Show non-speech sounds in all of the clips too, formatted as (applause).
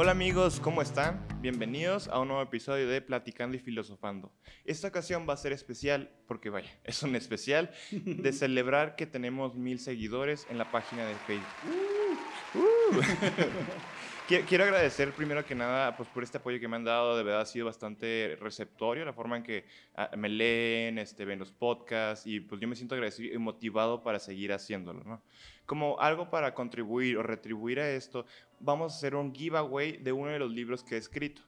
Hola amigos, ¿cómo están? Bienvenidos a un nuevo episodio de Platicando y Filosofando. Esta ocasión va a ser especial porque vaya, (laughs) es un especial de celebrar que tenemos mil seguidores en la página de Facebook. Uh, uh. (laughs) Quiero agradecer primero que nada pues, por este apoyo que me han dado. De verdad ha sido bastante receptorio la forma en que ah, me leen, este, ven los podcasts y pues yo me siento agradecido y motivado para seguir haciéndolo. ¿no? Como algo para contribuir o retribuir a esto, vamos a hacer un giveaway de uno de los libros que he escrito.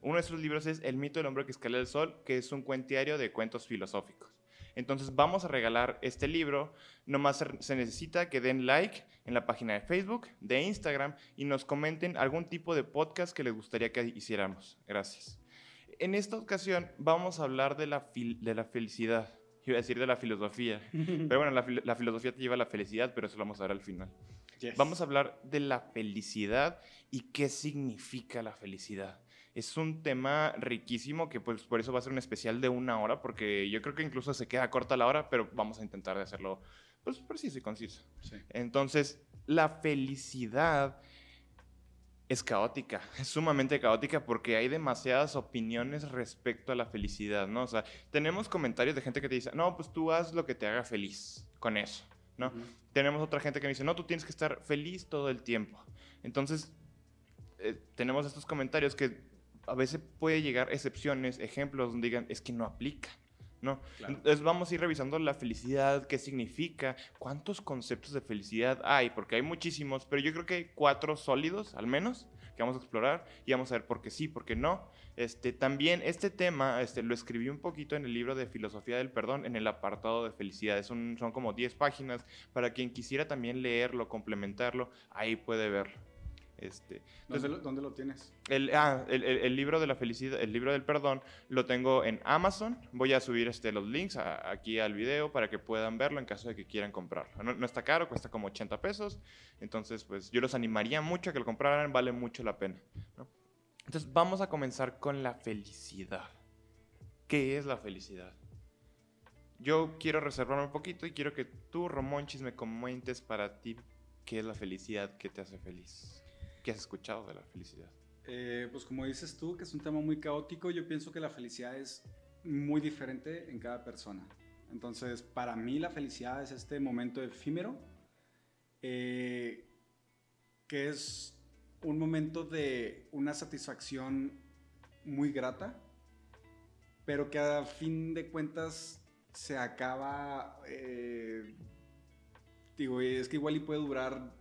Uno de esos libros es El mito del hombre que escala el sol, que es un cuentiario de cuentos filosóficos. Entonces vamos a regalar este libro. Nomás se necesita que den like en la página de Facebook, de Instagram y nos comenten algún tipo de podcast que les gustaría que hiciéramos. Gracias. En esta ocasión vamos a hablar de la, de la felicidad. Iba a decir de la filosofía. (laughs) Pero bueno, la, filosofía te lleva a la felicidad, pero eso lo vamos a ver al final. Vamos a hablar de la felicidad y qué significa la felicidad es un tema riquísimo que pues por eso va a ser un especial de una hora, porque yo creo que incluso se queda corta la hora, pero vamos a intentar de hacerlo pues preciso y conciso. Entonces, la felicidad es caótica, (laughs) es sumamente caótica porque hay demasiadas opiniones respecto a la felicidad, ¿no? O sea, tenemos comentarios de gente que te dice, no, pues tú haz lo que te haga feliz con eso, ¿no? Tenemos otra gente que me dice, no, tú tienes que estar feliz todo el tiempo. Entonces, eh, tenemos estos comentarios que a veces puede llegar excepciones, ejemplos donde digan, es que no aplica. ¿no? Entonces vamos a ir revisando la felicidad, qué significa, cuántos conceptos de felicidad hay, porque hay muchísimos, pero yo creo que hay cuatro sólidos al menos vamos a explorar y vamos a ver por qué sí, por qué no. Este, también este tema este, lo escribí un poquito en el libro de Filosofía del Perdón, en el apartado de felicidad. son como 10 páginas. Para quien quisiera también leerlo, complementarlo, ahí puede verlo. Este, ¿Dónde, lo, tienes? Ah, el, libro de la felicidad, el libro del perdón, lo tengo en Amazon. Voy a subir este, los links aquí al video para que puedan verlo en caso de que quieran comprarlo. No, está caro, cuesta como 80 pesos. Entonces, pues yo los animaría mucho a que lo compraran, vale mucho la pena. Entonces, vamos a comenzar con la felicidad. ¿Qué es la felicidad? Yo quiero reservarme un poquito y quiero que tú, Romonchis, me comentes para ti qué es la felicidad que te hace feliz. ¿Qué has escuchado de la felicidad? Eh, pues como dices tú, que es un tema muy caótico, yo pienso que la felicidad es muy diferente en cada persona. Entonces, para mí la felicidad es este momento efímero, eh, que es un momento de una satisfacción muy grata, pero que a fin de cuentas se acaba, eh, digo, es que igual y puede durar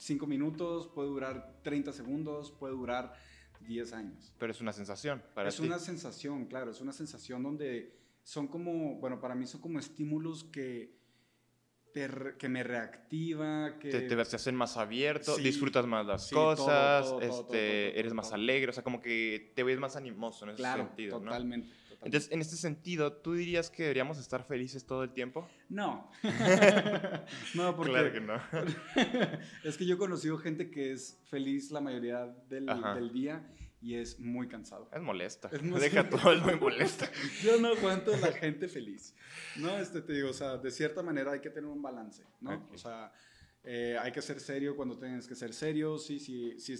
5 minutos, puede durar 30 segundos, puede durar 10 años. Pero es una sensación para Es una sensación, claro, es una sensación donde son como, bueno, para mí son como estímulos que, que me reactiva, que... Te, te, hacen más abierto, disfrutas más las cosas, este, eres más alegre, o sea, como que te ves más animoso en ese sentido, totalmente. Entonces, en este sentido, ¿tú dirías que deberíamos estar felices todo el tiempo? No. (laughs) no, porque. Claro que no. (laughs) es que yo he conocido gente que es feliz la mayoría del, del día y es muy cansado. Es molesta. Es. Deja todo, es muy molesta. (laughs) Yo no aguanto la gente feliz. No, este te digo, o sea, de cierta manera hay que tener un balance, ¿no? O sea, eh, hay que ser serio cuando tienes que ser serio. Sí, sí, sí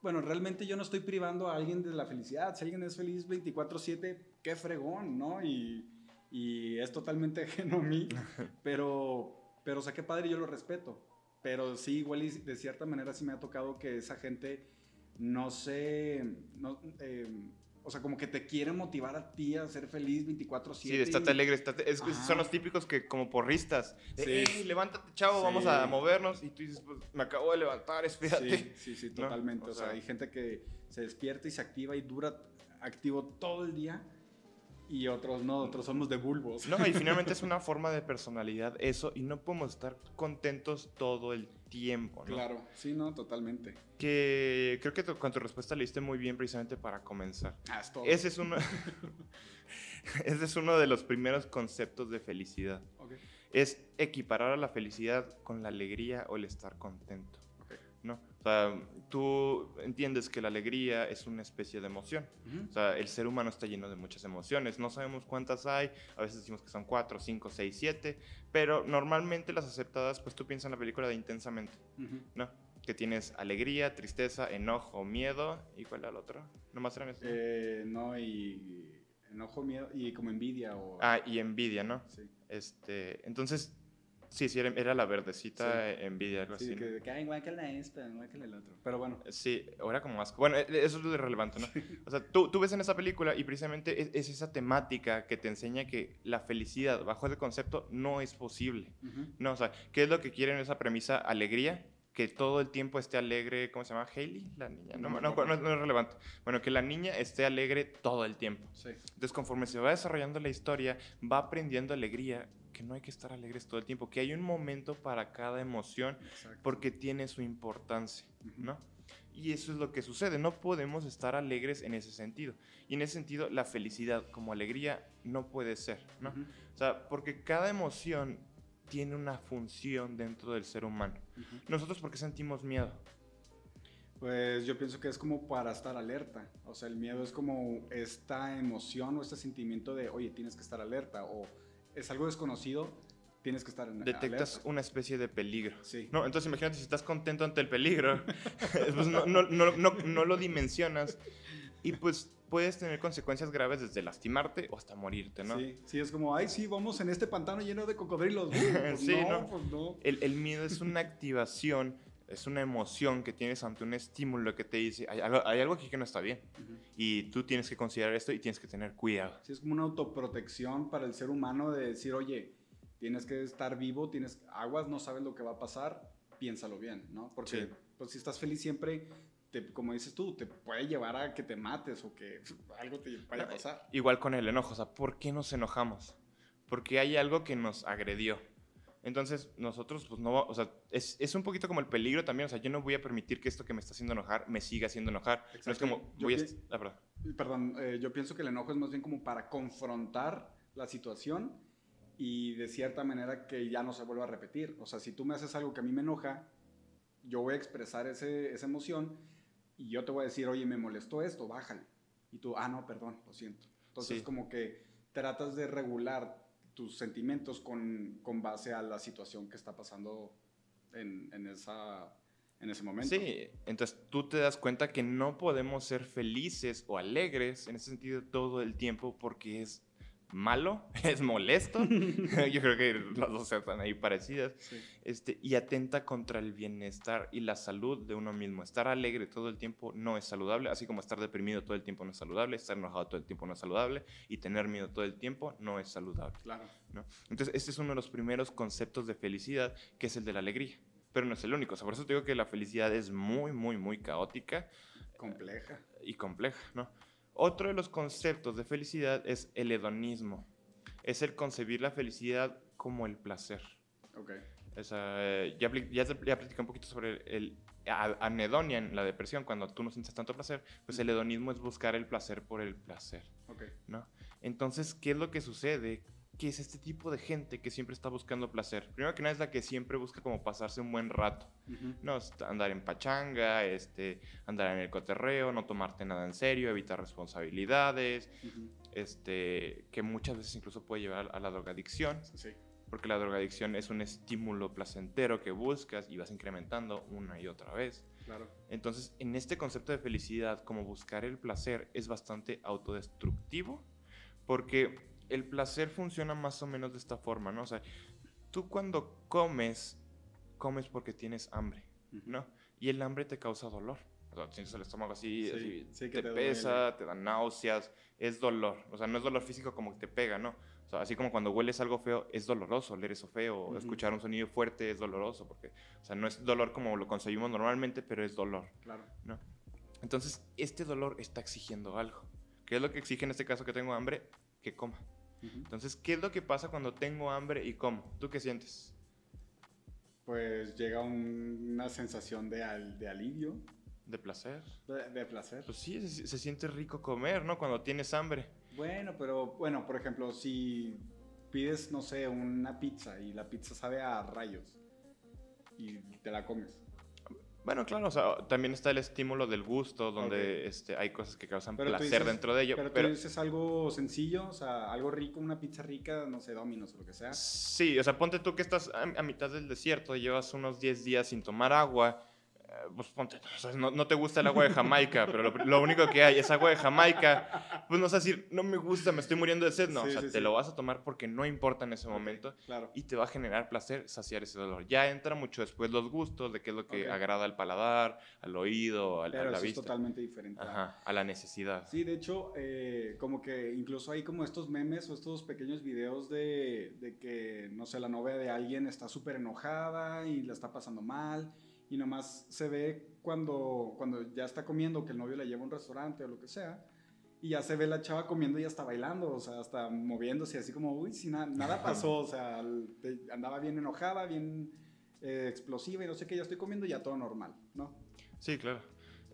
bueno, realmente yo no estoy privando a alguien de la felicidad. Si alguien es feliz 24/7, qué fregón, ¿no? Y, y es totalmente (laughs) ajeno a mí, (laughs) pero, pero o sea, qué padre, yo lo respeto. Pero sí, igual y de cierta manera sí me ha tocado que esa gente no sé, no, eh, o sea, como que te quiere motivar a ti a ser feliz 24/7. Sí, estate alegre. Estate, es, son los típicos que como porristas. sí. levántate, chavo, vamos a movernos. Y tú dices, pues me acabo de levantar, espérate. Sí, sí, sí, totalmente. O, sea, hay gente que se despierta y se activa y dura activo todo el día y otros no, otros somos de bulbos. No, y finalmente es (laughs) una forma de personalidad eso y no podemos estar contentos todo el tiempo, ¿no? Claro, sí, no, totalmente. Que creo que con tu respuesta le diste muy bien precisamente para comenzar. Ah, es todo. Ese es uno, (laughs) ese es uno de los primeros conceptos de felicidad. Okay. Es equiparar a la felicidad con la alegría o el estar contento. O sea, tú entiendes que la alegría es una especie de emoción. O sea, el ser humano está lleno de muchas emociones. No sabemos cuántas hay. A veces decimos que son cuatro, cinco, seis, siete. Pero normalmente las aceptadas, pues tú piensas en la película de Intensamente, ¿no? que tienes alegría, tristeza, enojo, miedo. ¿Y cuál era el otro? ¿Nomás eran estos? Eh, no, y enojo, miedo y como envidia o... Ah, y envidia, ¿no? sí. Este, entonces, sí, sí, era, era la verdecita eh, envidia, algo Sí, así. ¿no? que, que ay, guácala esta, guácala el otro. Pero bueno, Sí, o era como asco. Bueno, e- eso es lo irrelevante, ¿no? O sea, tú, tú ves en esa película y precisamente es, es esa temática que te enseña que la felicidad bajo ese concepto no es posible. ujú, No, o sea, ¿qué es lo que quieren esa premisa? Alegría, que todo el tiempo esté alegre, ¿cómo se llama? Hailey, la niña. No, No no, no es relevante. Bueno, que la niña esté alegre todo el tiempo. sí. Entonces, conforme se va desarrollando la historia, va aprendiendo alegría, que no hay que estar alegres todo el tiempo, que hay un momento para cada emoción Exacto. porque tiene su importancia. ¿no? Y eso es lo que sucede, no podemos estar alegres en ese sentido. Y en ese sentido, la felicidad como alegría no puede ser, ¿no? O sea, porque cada emoción tiene una función dentro del ser humano. Nosotros, ¿por qué sentimos miedo? Pues yo pienso que es como para estar alerta. O sea, el miedo es como esta emoción o este sentimiento de, oye, tienes que estar alerta. O es algo desconocido, tienes que estar en Detectas alerta. una especie de peligro. Sí. No, entonces imagínate si estás contento ante el peligro, (laughs) pues no, no, no, no, no lo dimensionas y pues puedes tener consecuencias graves desde lastimarte o hasta morirte, ¿no? Sí, sí, es como, ay, sí, vamos en este pantano lleno de cocodrilos. Pues (laughs) Sí, no, ¿no? pues no. El, el miedo es una activación, es una emoción que tienes ante un estímulo que te dice, hay algo, hay algo aquí que no está bien y tú tienes que considerar esto y tienes que tener cuidado. Sí, es como una autoprotección para el ser humano de decir, oye, tienes que estar vivo, tienes aguas, no sabes lo que va a pasar, piénsalo bien, ¿no? Porque Sí. pues, si estás feliz siempre, te, como dices tú, te puede llevar a que te mates o que (laughs) algo te vaya a pasar. Igual con el enojo, o sea, ¿por qué nos enojamos? Porque hay algo que nos agredió. Entonces, nosotros, pues no, o sea, es, es un poquito como el peligro también, o sea, yo no voy a permitir que esto que me está haciendo enojar me siga haciendo enojar. No es como, Yo a... Ah, perdón. Perdón, eh, yo pienso que el enojo es más bien como para confrontar la situación y de cierta manera que ya no se vuelva a repetir. O sea, si tú me haces algo que a mí me enoja, yo voy a expresar ese, esa emoción y yo te voy a decir, oye, me molestó esto, bájale. Y tú, ah, no, perdón, lo siento. Entonces, Sí. como que tratas de regular tus sentimientos con, con base a la situación que está pasando en, en esa, en ese momento. Sí, entonces tú te das cuenta que no podemos ser felices o alegres en ese sentido todo el tiempo porque es malo, (laughs) es molesto. (laughs) Yo creo que las dos están ahí parecidas. Sí. Este, y atenta contra el bienestar y la salud de uno mismo. Estar alegre todo el tiempo no es saludable, así como estar deprimido todo el tiempo no es saludable, estar enojado todo el tiempo no es saludable y tener miedo todo el tiempo no es saludable. Claro. ¿no? Entonces, este es uno de los primeros conceptos de felicidad, que es el de la alegría. Pero no es el único. O sea, por eso te digo que la felicidad es muy, muy, muy caótica Compleja. y compleja, ¿no? Otro de los conceptos de felicidad es el hedonismo. Es el concebir la felicidad como el placer. Ok. O sea, eh, ya, ya, ya platicé un poquito sobre el, anedonia en la depresión, cuando tú no sientes tanto placer, pues el hedonismo es buscar el placer por el placer, Ok. ¿no? Entonces, ¿qué es lo que sucede? Que es este tipo de gente que siempre está buscando placer. Primero que nada es la que siempre busca como pasarse un buen rato. Ujú. No, est- andar en pachanga, este, andar en el coterreo, no tomarte nada en serio, evitar responsabilidades, este, que muchas veces incluso puede llevar a la drogadicción, Sí. porque la drogadicción es un estímulo placentero que buscas y vas incrementando una y otra vez. Claro. Entonces, en este concepto de felicidad, como buscar el placer, es bastante autodestructivo, porque el placer funciona más o menos de esta forma, ¿no? O sea, tú cuando comes, comes porque tienes hambre. ¿no? Y el hambre te causa dolor. O sea, sientes el estómago así, Sí, así, sí, que te, te pesa, te da náuseas, es dolor. O sea, no es dolor físico como que te pega, ¿no? O sea, así como cuando hueles algo feo, es doloroso oler eso feo, o Ujú. escuchar un sonido fuerte es doloroso, porque, o sea, no es dolor como lo concebimos normalmente, pero es dolor, Claro. ¿no? Entonces, este dolor está exigiendo algo. ¿Qué es lo que exige en este caso que tengo hambre? Que coma. Entonces, ¿qué es lo que pasa cuando tengo hambre y como? ¿Tú qué sientes? Pues llega un- una sensación de, al- de alivio, ¿De placer? de, de placer. Pues sí, se, se siente rico comer, ¿no? Cuando tienes hambre. Bueno, pero bueno, por ejemplo, si pides, no sé, una pizza y la pizza sabe a rayos y te la comes. Bueno, claro, o sea, también está el estímulo del gusto, donde este, hay cosas que causan Pero placer dices- dentro de ello. Pero, Pero, tú dices algo sencillo, o sea, algo rico, una pizza rica, no sé, Domino's o lo que sea. sí, o sea, ponte tú que estás a, a mitad del desierto, llevas unos 10 días sin tomar agua, pues ponte, o sea, no, no te gusta el agua de Jamaica, pero lo, lo único que hay es agua de Jamaica, pues no vas a decir, no me gusta, me estoy muriendo de sed. No, Sí, o sea, sí, te sí. lo vas a tomar porque no importa en ese momento Claro. y te va a generar placer saciar ese dolor. Ya entra mucho después los gustos de qué es lo que agrada al paladar, al oído, al- a, Pero la sí es vista. totalmente diferente. Ajá, a la necesidad. Sí, de hecho, eh, como que incluso hay como estos memes o estos pequeños videos de, de que, no sé, la novia de alguien está súper enojada y la está pasando mal y nomás se ve cuando, cuando ya está comiendo, que el novio la lleva a un restaurante o lo que sea, y ya se ve la chava comiendo y ya está bailando, o sea, hasta moviéndose así como, uy, si na- nada pasó, o sea, andaba bien enojada, bien eh, explosiva y no sé qué, ya estoy comiendo y ya todo normal, ¿no? Sí, claro.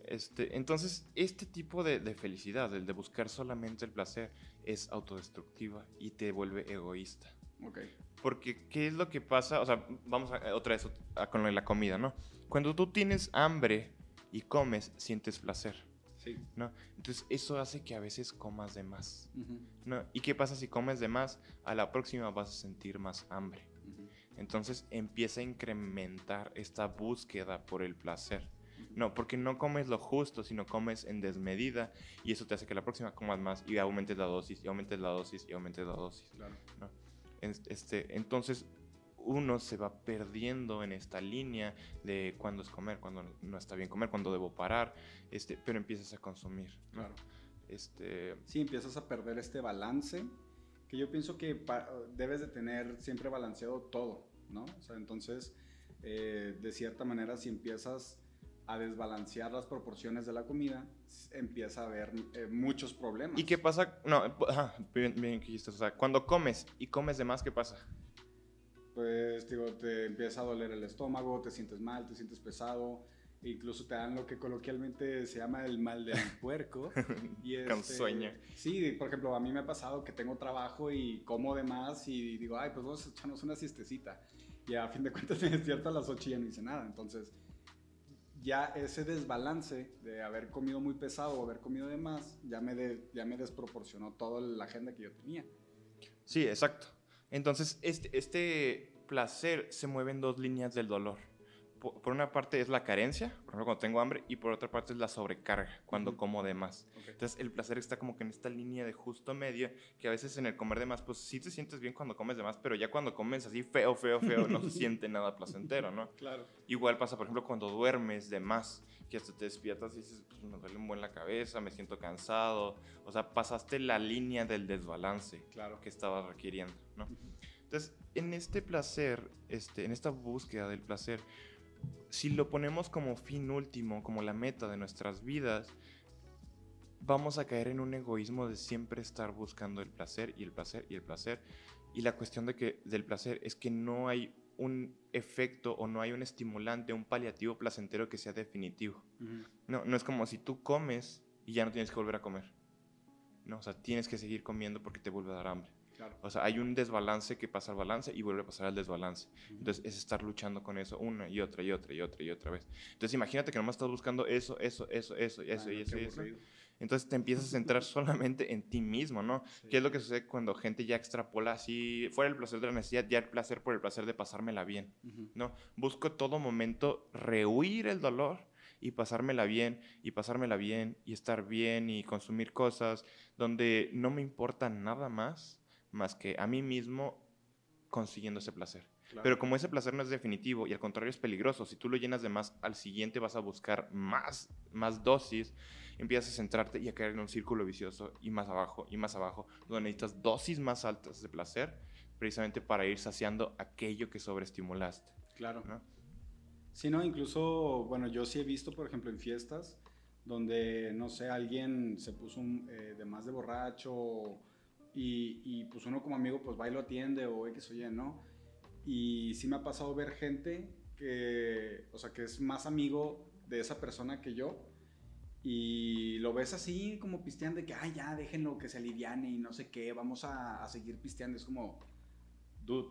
Este, entonces, este tipo de, de felicidad, el de buscar solamente el placer, es autodestructiva y te vuelve egoísta. Ok. Porque, ¿qué es lo que pasa? O sea, vamos a, otra vez a- con la comida, ¿no? Cuando tú tienes hambre y comes, sientes placer, Sí. ¿no? Entonces, eso hace que a veces comas de más, Ujú, ¿no? ¿Y qué pasa si comes de más? A la próxima vas a sentir más hambre. ujú, Entonces, empieza a incrementar esta búsqueda por el placer. No, porque no comes lo justo, sino comes en desmedida y eso te hace que la próxima comas más y aumentes la dosis, y aumentes la dosis, y aumentes la dosis. Claro. Es- Este, entonces uno se va perdiendo en esta línea de cuándo es comer, cuándo no está bien comer, cuándo debo parar, este, pero empiezas a consumir. Claro. Este, Sí, empiezas a perder este balance que yo pienso que debes de tener siempre balanceado todo, ¿no? O sea, entonces, eh, de cierta manera, si empiezas a desbalancear las proporciones de la comida, empieza a haber eh, muchos problemas. ¿Y qué pasa? No, ajá, bien, bien o sea, cuando comes y comes de más, ¿qué pasa? Pues, digo, te empieza a doler el estómago, te sientes mal, te sientes pesado, e incluso te dan lo que coloquialmente se llama el mal del (laughs) puerco. Y Con este, sueño. Sí, por ejemplo, a mí me ha pasado que tengo trabajo y como de más y digo, ay, pues vamos a echarnos una siestecita. Y a fin de cuentas (laughs) me despierto a las 8 y ya no hice nada. Entonces, ya ese desbalance de haber comido muy pesado o haber comido de más, ya me, de- ya me desproporcionó toda la agenda que yo tenía. Sí, exacto. Entonces, este, este placer se mueve en dos líneas del dolor. Po- Por, una parte es la carencia, por ejemplo, cuando tengo hambre, y por otra parte es la sobrecarga, cuando como de más. Entonces, el placer está como que en esta línea de justo medio, que a veces en el comer de más, pues sí te sientes bien cuando comes de más, pero ya cuando comes así feo, feo, feo, no se (laughs) siente nada placentero, ¿no? Claro. Igual pasa, por ejemplo, cuando duermes de más, que hasta te despiertas y dices, pues me duele un buen la cabeza, me siento cansado. O sea, pasaste la línea del desbalance Claro. que estabas requiriendo, ¿no? Entonces, en este placer, este, en esta búsqueda del placer, si lo ponemos como fin último, como la meta de nuestras vidas, vamos a caer en un egoísmo de siempre estar buscando el placer y el placer y el placer. Y la cuestión de que, del placer es que no hay un efecto o no hay un estimulante, un paliativo placentero que sea definitivo. Ujú. No, no es como si tú comes y ya no tienes que volver a comer. No, o sea, tienes que seguir comiendo porque te vuelve a dar hambre. Claro. O sea, hay un desbalance que pasa al balance y vuelve a pasar al desbalance. Entonces, es estar luchando con eso una y otra y otra y otra y otra vez. Entonces, imagínate que nomás estás buscando eso, eso, eso, eso, y eso, y eso, y eso. Entonces, te empiezas a centrar (laughs) solamente en ti mismo, ¿no? Sí. ¿Qué es lo que sucede cuando gente ya extrapola así, fuera el placer de la necesidad, ya el placer por el placer de pasármela bien? ¿no? Busco todo momento rehuir el dolor y pasármela bien, y pasármela bien, y estar bien, y consumir cosas donde no me importa nada más más que a mí mismo consiguiendo ese placer. Claro. Pero como ese placer no es definitivo y al contrario es peligroso, si tú lo llenas de más, al siguiente vas a buscar más, más dosis, empiezas a centrarte y a caer en un círculo vicioso y más abajo y más abajo, donde necesitas dosis más altas de placer precisamente para ir saciando aquello que sobreestimulaste. Claro. ¿no? Sí, no, incluso, bueno, yo sí he visto, por ejemplo, en fiestas donde, no sé, alguien se puso un, eh, de más de borracho y, y, pues uno como amigo pues va y lo atiende o X o Y, ¿no? Y sí me ha pasado ver gente que, o sea, que es más amigo de esa persona que yo y lo ves así como pisteando de que, ay, ya, déjenlo que se aliviane y no sé qué, vamos a, a seguir pisteando. Es como, dude,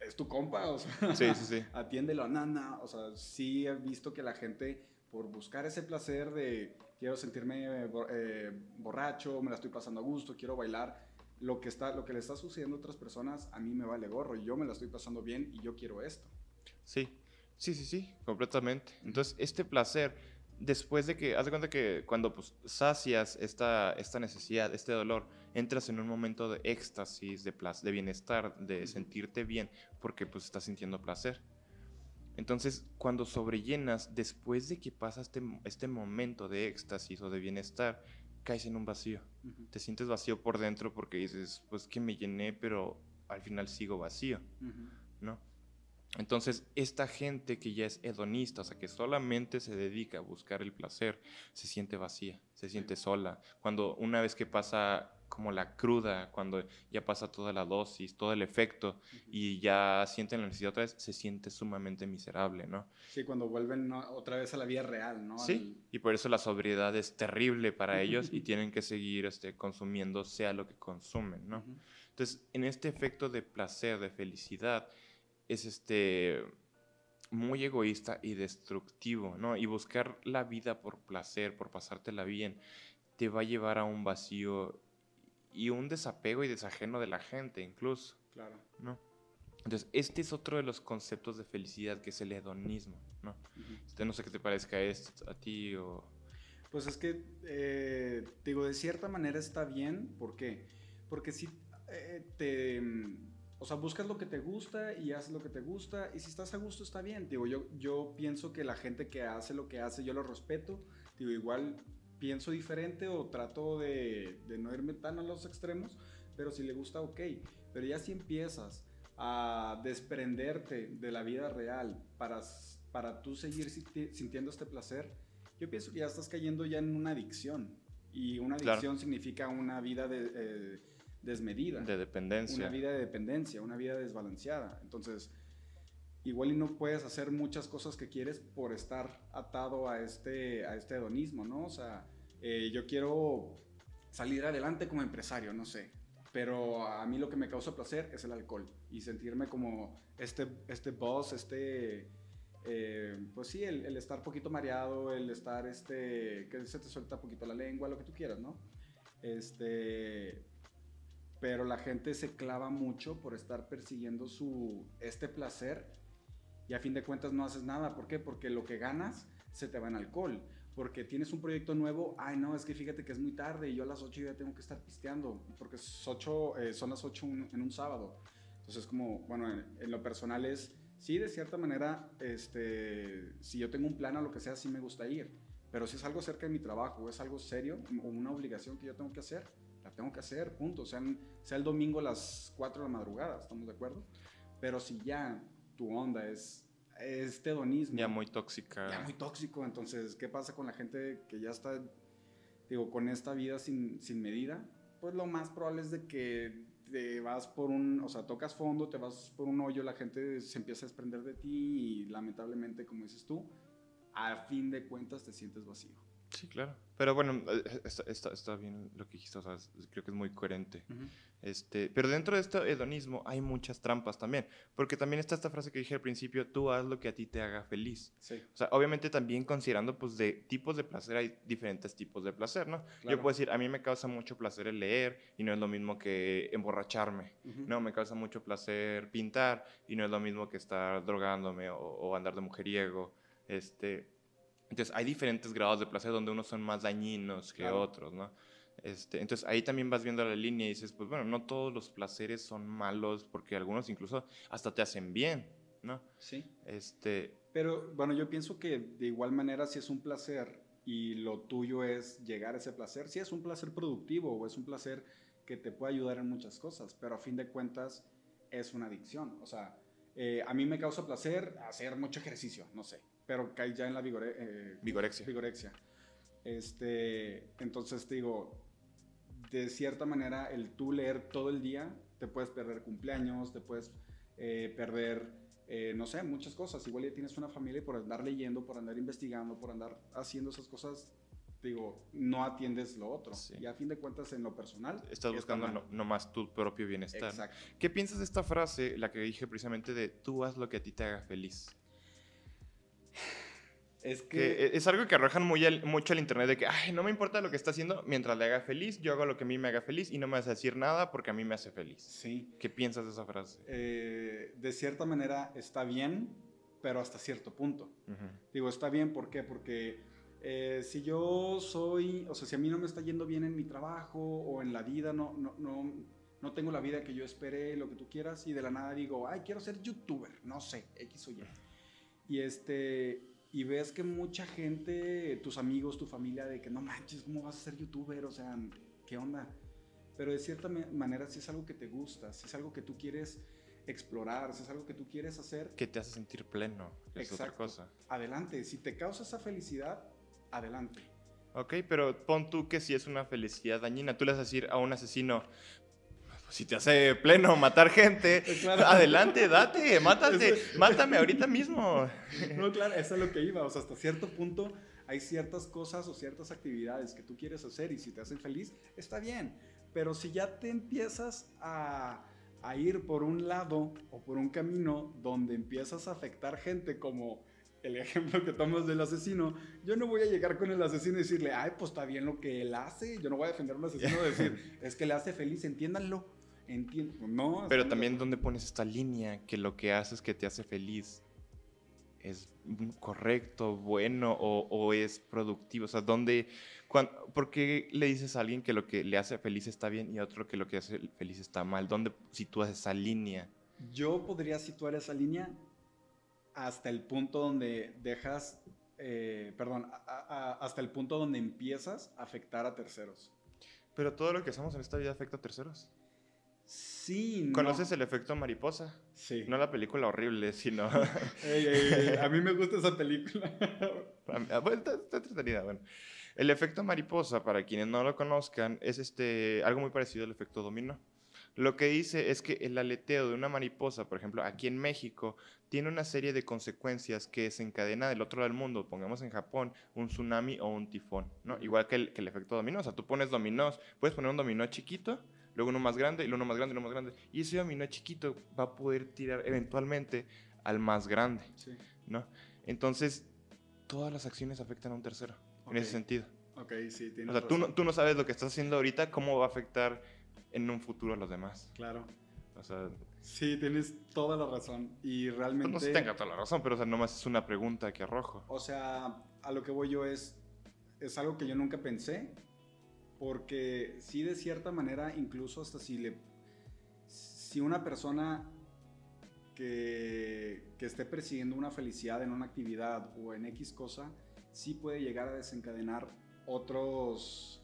es tu compa, o sea, Sí, sí, sí. (laughs) atiéndelo, no, no, o sea, sí he visto que la gente, por buscar ese placer de quiero sentirme eh, eh, borracho, me la estoy pasando a gusto, quiero bailar, lo que, está, lo que le está sucediendo a otras personas, a mí me vale gorro, yo me la estoy pasando bien y yo quiero esto. Sí, Sí, sí, sí, completamente. Entonces, este placer, después de que, haz de cuenta que cuando pues, sacias esta, esta necesidad, este dolor, entras en un momento de éxtasis, de, de bienestar, de sentirte bien, porque pues estás sintiendo placer. Entonces, cuando sobrellenas, después de que pasa este, este momento de éxtasis o de bienestar, caes en un vacío. Te sientes vacío por dentro porque dices, pues que me llené, pero al final sigo vacío, ¿no? Entonces, esta gente que ya es hedonista, o sea, que solamente se dedica a buscar el placer, se siente vacía, se siente sola. Cuando una vez que pasa como la cruda, cuando ya pasa toda la dosis, todo el efecto, y ya sienten la necesidad otra vez, se siente sumamente miserable, ¿no? Sí, cuando vuelven otra vez a la vida real, ¿no? Sí, y por eso la sobriedad es terrible para ellos y (laughs) tienen que seguir este, consumiendo sea lo que consumen, ¿no? Entonces, en este efecto de placer, de felicidad, es este muy egoísta y destructivo, ¿no? Y buscar la vida por placer, por pasártela bien, te va a llevar a un vacío y un desapego y desajeno de la gente incluso. Claro. ¿No? Entonces, este es otro de los conceptos de felicidad que es el hedonismo, ¿no? este, no sé qué te parezca esto a ti o... Pues es que, eh, digo, de cierta manera está bien, ¿por qué? Porque si eh, te o sea, buscas lo que te gusta y haces lo que te gusta. Y si estás a gusto, está bien. Digo, yo, yo pienso que la gente que hace lo que hace, yo lo respeto. Digo, igual pienso diferente o trato de, de no irme tan a los extremos. Pero si le gusta, ok. Pero ya si empiezas a desprenderte de la vida real para, para tú seguir sintiendo este placer, yo pienso que ya estás cayendo ya en una adicción. Y una adicción significa una vida de... Eh, desmedida. De dependencia. Una vida de dependencia, una vida desbalanceada. Entonces, igual y no puedes hacer muchas cosas que quieres por estar atado a este, a este hedonismo, ¿no? O sea, eh, yo quiero salir adelante como empresario, no sé. Pero a mí lo que me causa placer es el alcohol y sentirme como este, este boss, este... Eh, pues sí, el, el, estar poquito mareado, el estar, este, que se te suelta poquito la lengua, lo que tú quieras, ¿no? Este, pero la gente se clava mucho por estar persiguiendo su, este placer y a fin de cuentas no haces nada. ¿Por qué? Porque lo que ganas se te va en alcohol. Porque tienes un proyecto nuevo, ay no, es que fíjate que es muy tarde y yo a las 8 ya tengo que estar pisteando, porque eh, son las 8 en un sábado. Entonces como, bueno, en, lo personal es, sí, de cierta manera, este, si yo tengo un plan o lo que sea, sí me gusta ir. Pero si es algo cerca de mi trabajo, es algo serio o una obligación que yo tengo que hacer, la tengo que hacer, punto. Sea, sea el domingo a las 4 de la madrugada, ¿estamos de acuerdo? Pero si ya tu onda es este hedonismo. Ya muy tóxica. Ya muy tóxico. Entonces, ¿qué pasa con la gente que ya está, digo, con esta vida sin, sin medida? Pues lo más probable es de que te vas por un, o sea, tocas fondo, te vas por un hoyo, la gente se empieza a desprender de ti y lamentablemente, como dices tú, a fin de cuentas te sientes vacío. Sí, claro. Pero bueno, eh, está, está, bien lo que dijiste, o sea, creo que es muy coherente. este, pero dentro de este hedonismo hay muchas trampas también, porque también está esta frase que dije al principio, tú haz lo que a ti te haga feliz. Sí. O sea, obviamente también considerando, pues, de tipos de placer, hay diferentes tipos de placer, ¿no? Yo puedo decir, a mí me causa mucho placer el leer y no es lo mismo que emborracharme, ¿no? Me causa mucho placer pintar y no es lo mismo que estar drogándome o, o andar de mujeriego, este entonces, hay diferentes grados de placer donde unos son más dañinos que otros, ¿no? Este, entonces, ahí también vas viendo la línea y dices, pues bueno, no todos los placeres son malos porque algunos incluso hasta te hacen bien, ¿no? Sí. Este, Pero bueno, yo pienso que de igual manera si es un placer y lo tuyo es llegar a ese placer, si es un placer productivo o es un placer que te puede ayudar en muchas cosas, pero a fin de cuentas es una adicción. O sea, eh, a mí me causa placer hacer mucho ejercicio, no sé pero cae ya en la eh, vigorexia. vigorexia. Este, entonces te digo, de cierta manera, el tú leer todo el día, te puedes perder cumpleaños, te puedes eh, perder, eh, no sé, muchas cosas. Igual ya tienes una familia y por andar leyendo, por andar investigando, por andar haciendo esas cosas, digo, no atiendes lo otro. Y a fin de cuentas, en lo personal. Estás buscando no, no, más tu propio bienestar. Exacto. ¿Qué piensas de esta frase, la que dije precisamente de tú haz lo que a ti te haga feliz? Es que... E, es algo que arrojan muy mucho al internet de que, ay, no me importa lo que está haciendo mientras le haga feliz, yo hago lo que a mí me haga feliz y no me vas a decir nada porque a mí me hace feliz. Sí. ¿Qué piensas de esa frase? Eh, de cierta manera está bien, pero hasta cierto punto. Digo, está bien, ¿por qué? Porque eh, si yo soy, o sea, si a mí no me está yendo bien en mi trabajo o en la vida, no, no, no, no tengo la vida que yo esperé, lo que tú quieras, y de la nada digo, ay, quiero ser youtuber, no sé, X o Y. Y este, y ves que mucha gente, tus amigos, tu familia, de que no manches, ¿cómo vas a ser youtuber? O sea, ¿qué onda? Pero de cierta manera, si es algo que te gusta, si es algo que tú quieres explorar, si es algo que tú quieres hacer. Que te hace sentir pleno, es otra cosa. Adelante, si te causa esa felicidad, adelante. Ok, pero pon tú que si es una felicidad dañina, tú le vas a decir a un asesino, si te hace pleno matar gente, (laughs) adelante, date, (laughs) mátate, mátame ahorita mismo. No, claro, eso es lo que iba, o sea, hasta cierto punto hay ciertas cosas o ciertas actividades que tú quieres hacer y si te hacen feliz, está bien, pero si ya te empiezas a, a ir por un lado o por un camino donde empiezas a afectar gente como el ejemplo que tomas del asesino, yo no voy a llegar con el asesino y decirle, ay, pues está bien lo que él hace, yo no voy a defender a un asesino y decir, (laughs) es que le hace feliz, entiéndanlo. Entiendo, no. Pero también dónde pones esta línea que lo que hace es que te hace feliz es correcto, bueno o, es productivo. O sea, ¿dónde, ¿por qué le dices a alguien que lo que le hace feliz está bien y a otro que lo que hace feliz está mal? ¿Dónde sitúas esa línea? Yo podría situar esa línea hasta el punto donde dejas, eh, perdón, hasta el punto donde empiezas a afectar a terceros. Pero todo lo que hacemos en esta vida afecta a terceros. Sí, ¿Conoces el efecto mariposa? Sí. No la película horrible, sino... (laughs) a mí me gusta esa película. (laughs) Ah, bueno, está, entretenida, bueno. El efecto mariposa, para quienes no lo conozcan, es este, algo muy parecido al efecto dominó. Lo que dice es que el aleteo de una mariposa, por ejemplo, aquí en México, tiene una serie de consecuencias que desencadena del otro lado del mundo, pongamos en Japón, un tsunami o un tifón, ¿no? Igual que el, que el efecto dominó, o sea, tú pones dominós, puedes poner un dominó chiquito luego uno más grande y luego uno más grande y uno más grande. Y ese dominó chiquito va a poder tirar eventualmente al más grande, ¿no? Entonces, todas las acciones afectan a un tercero, en ese sentido. Ok, sí, tienes O sea, tú no, tú no sabes lo que estás haciendo ahorita, cómo va a afectar en un futuro a los demás. Claro. O sea... Sí, tienes toda la razón. Y realmente... No se tenga toda la razón, pero o sea, nomás es una pregunta que arrojo. O sea, a lo que voy yo es... Es algo que yo nunca pensé, porque sí, de cierta manera, incluso hasta si le. Si una persona que, que esté persiguiendo una felicidad en una actividad o en X cosa, sí puede llegar a desencadenar otros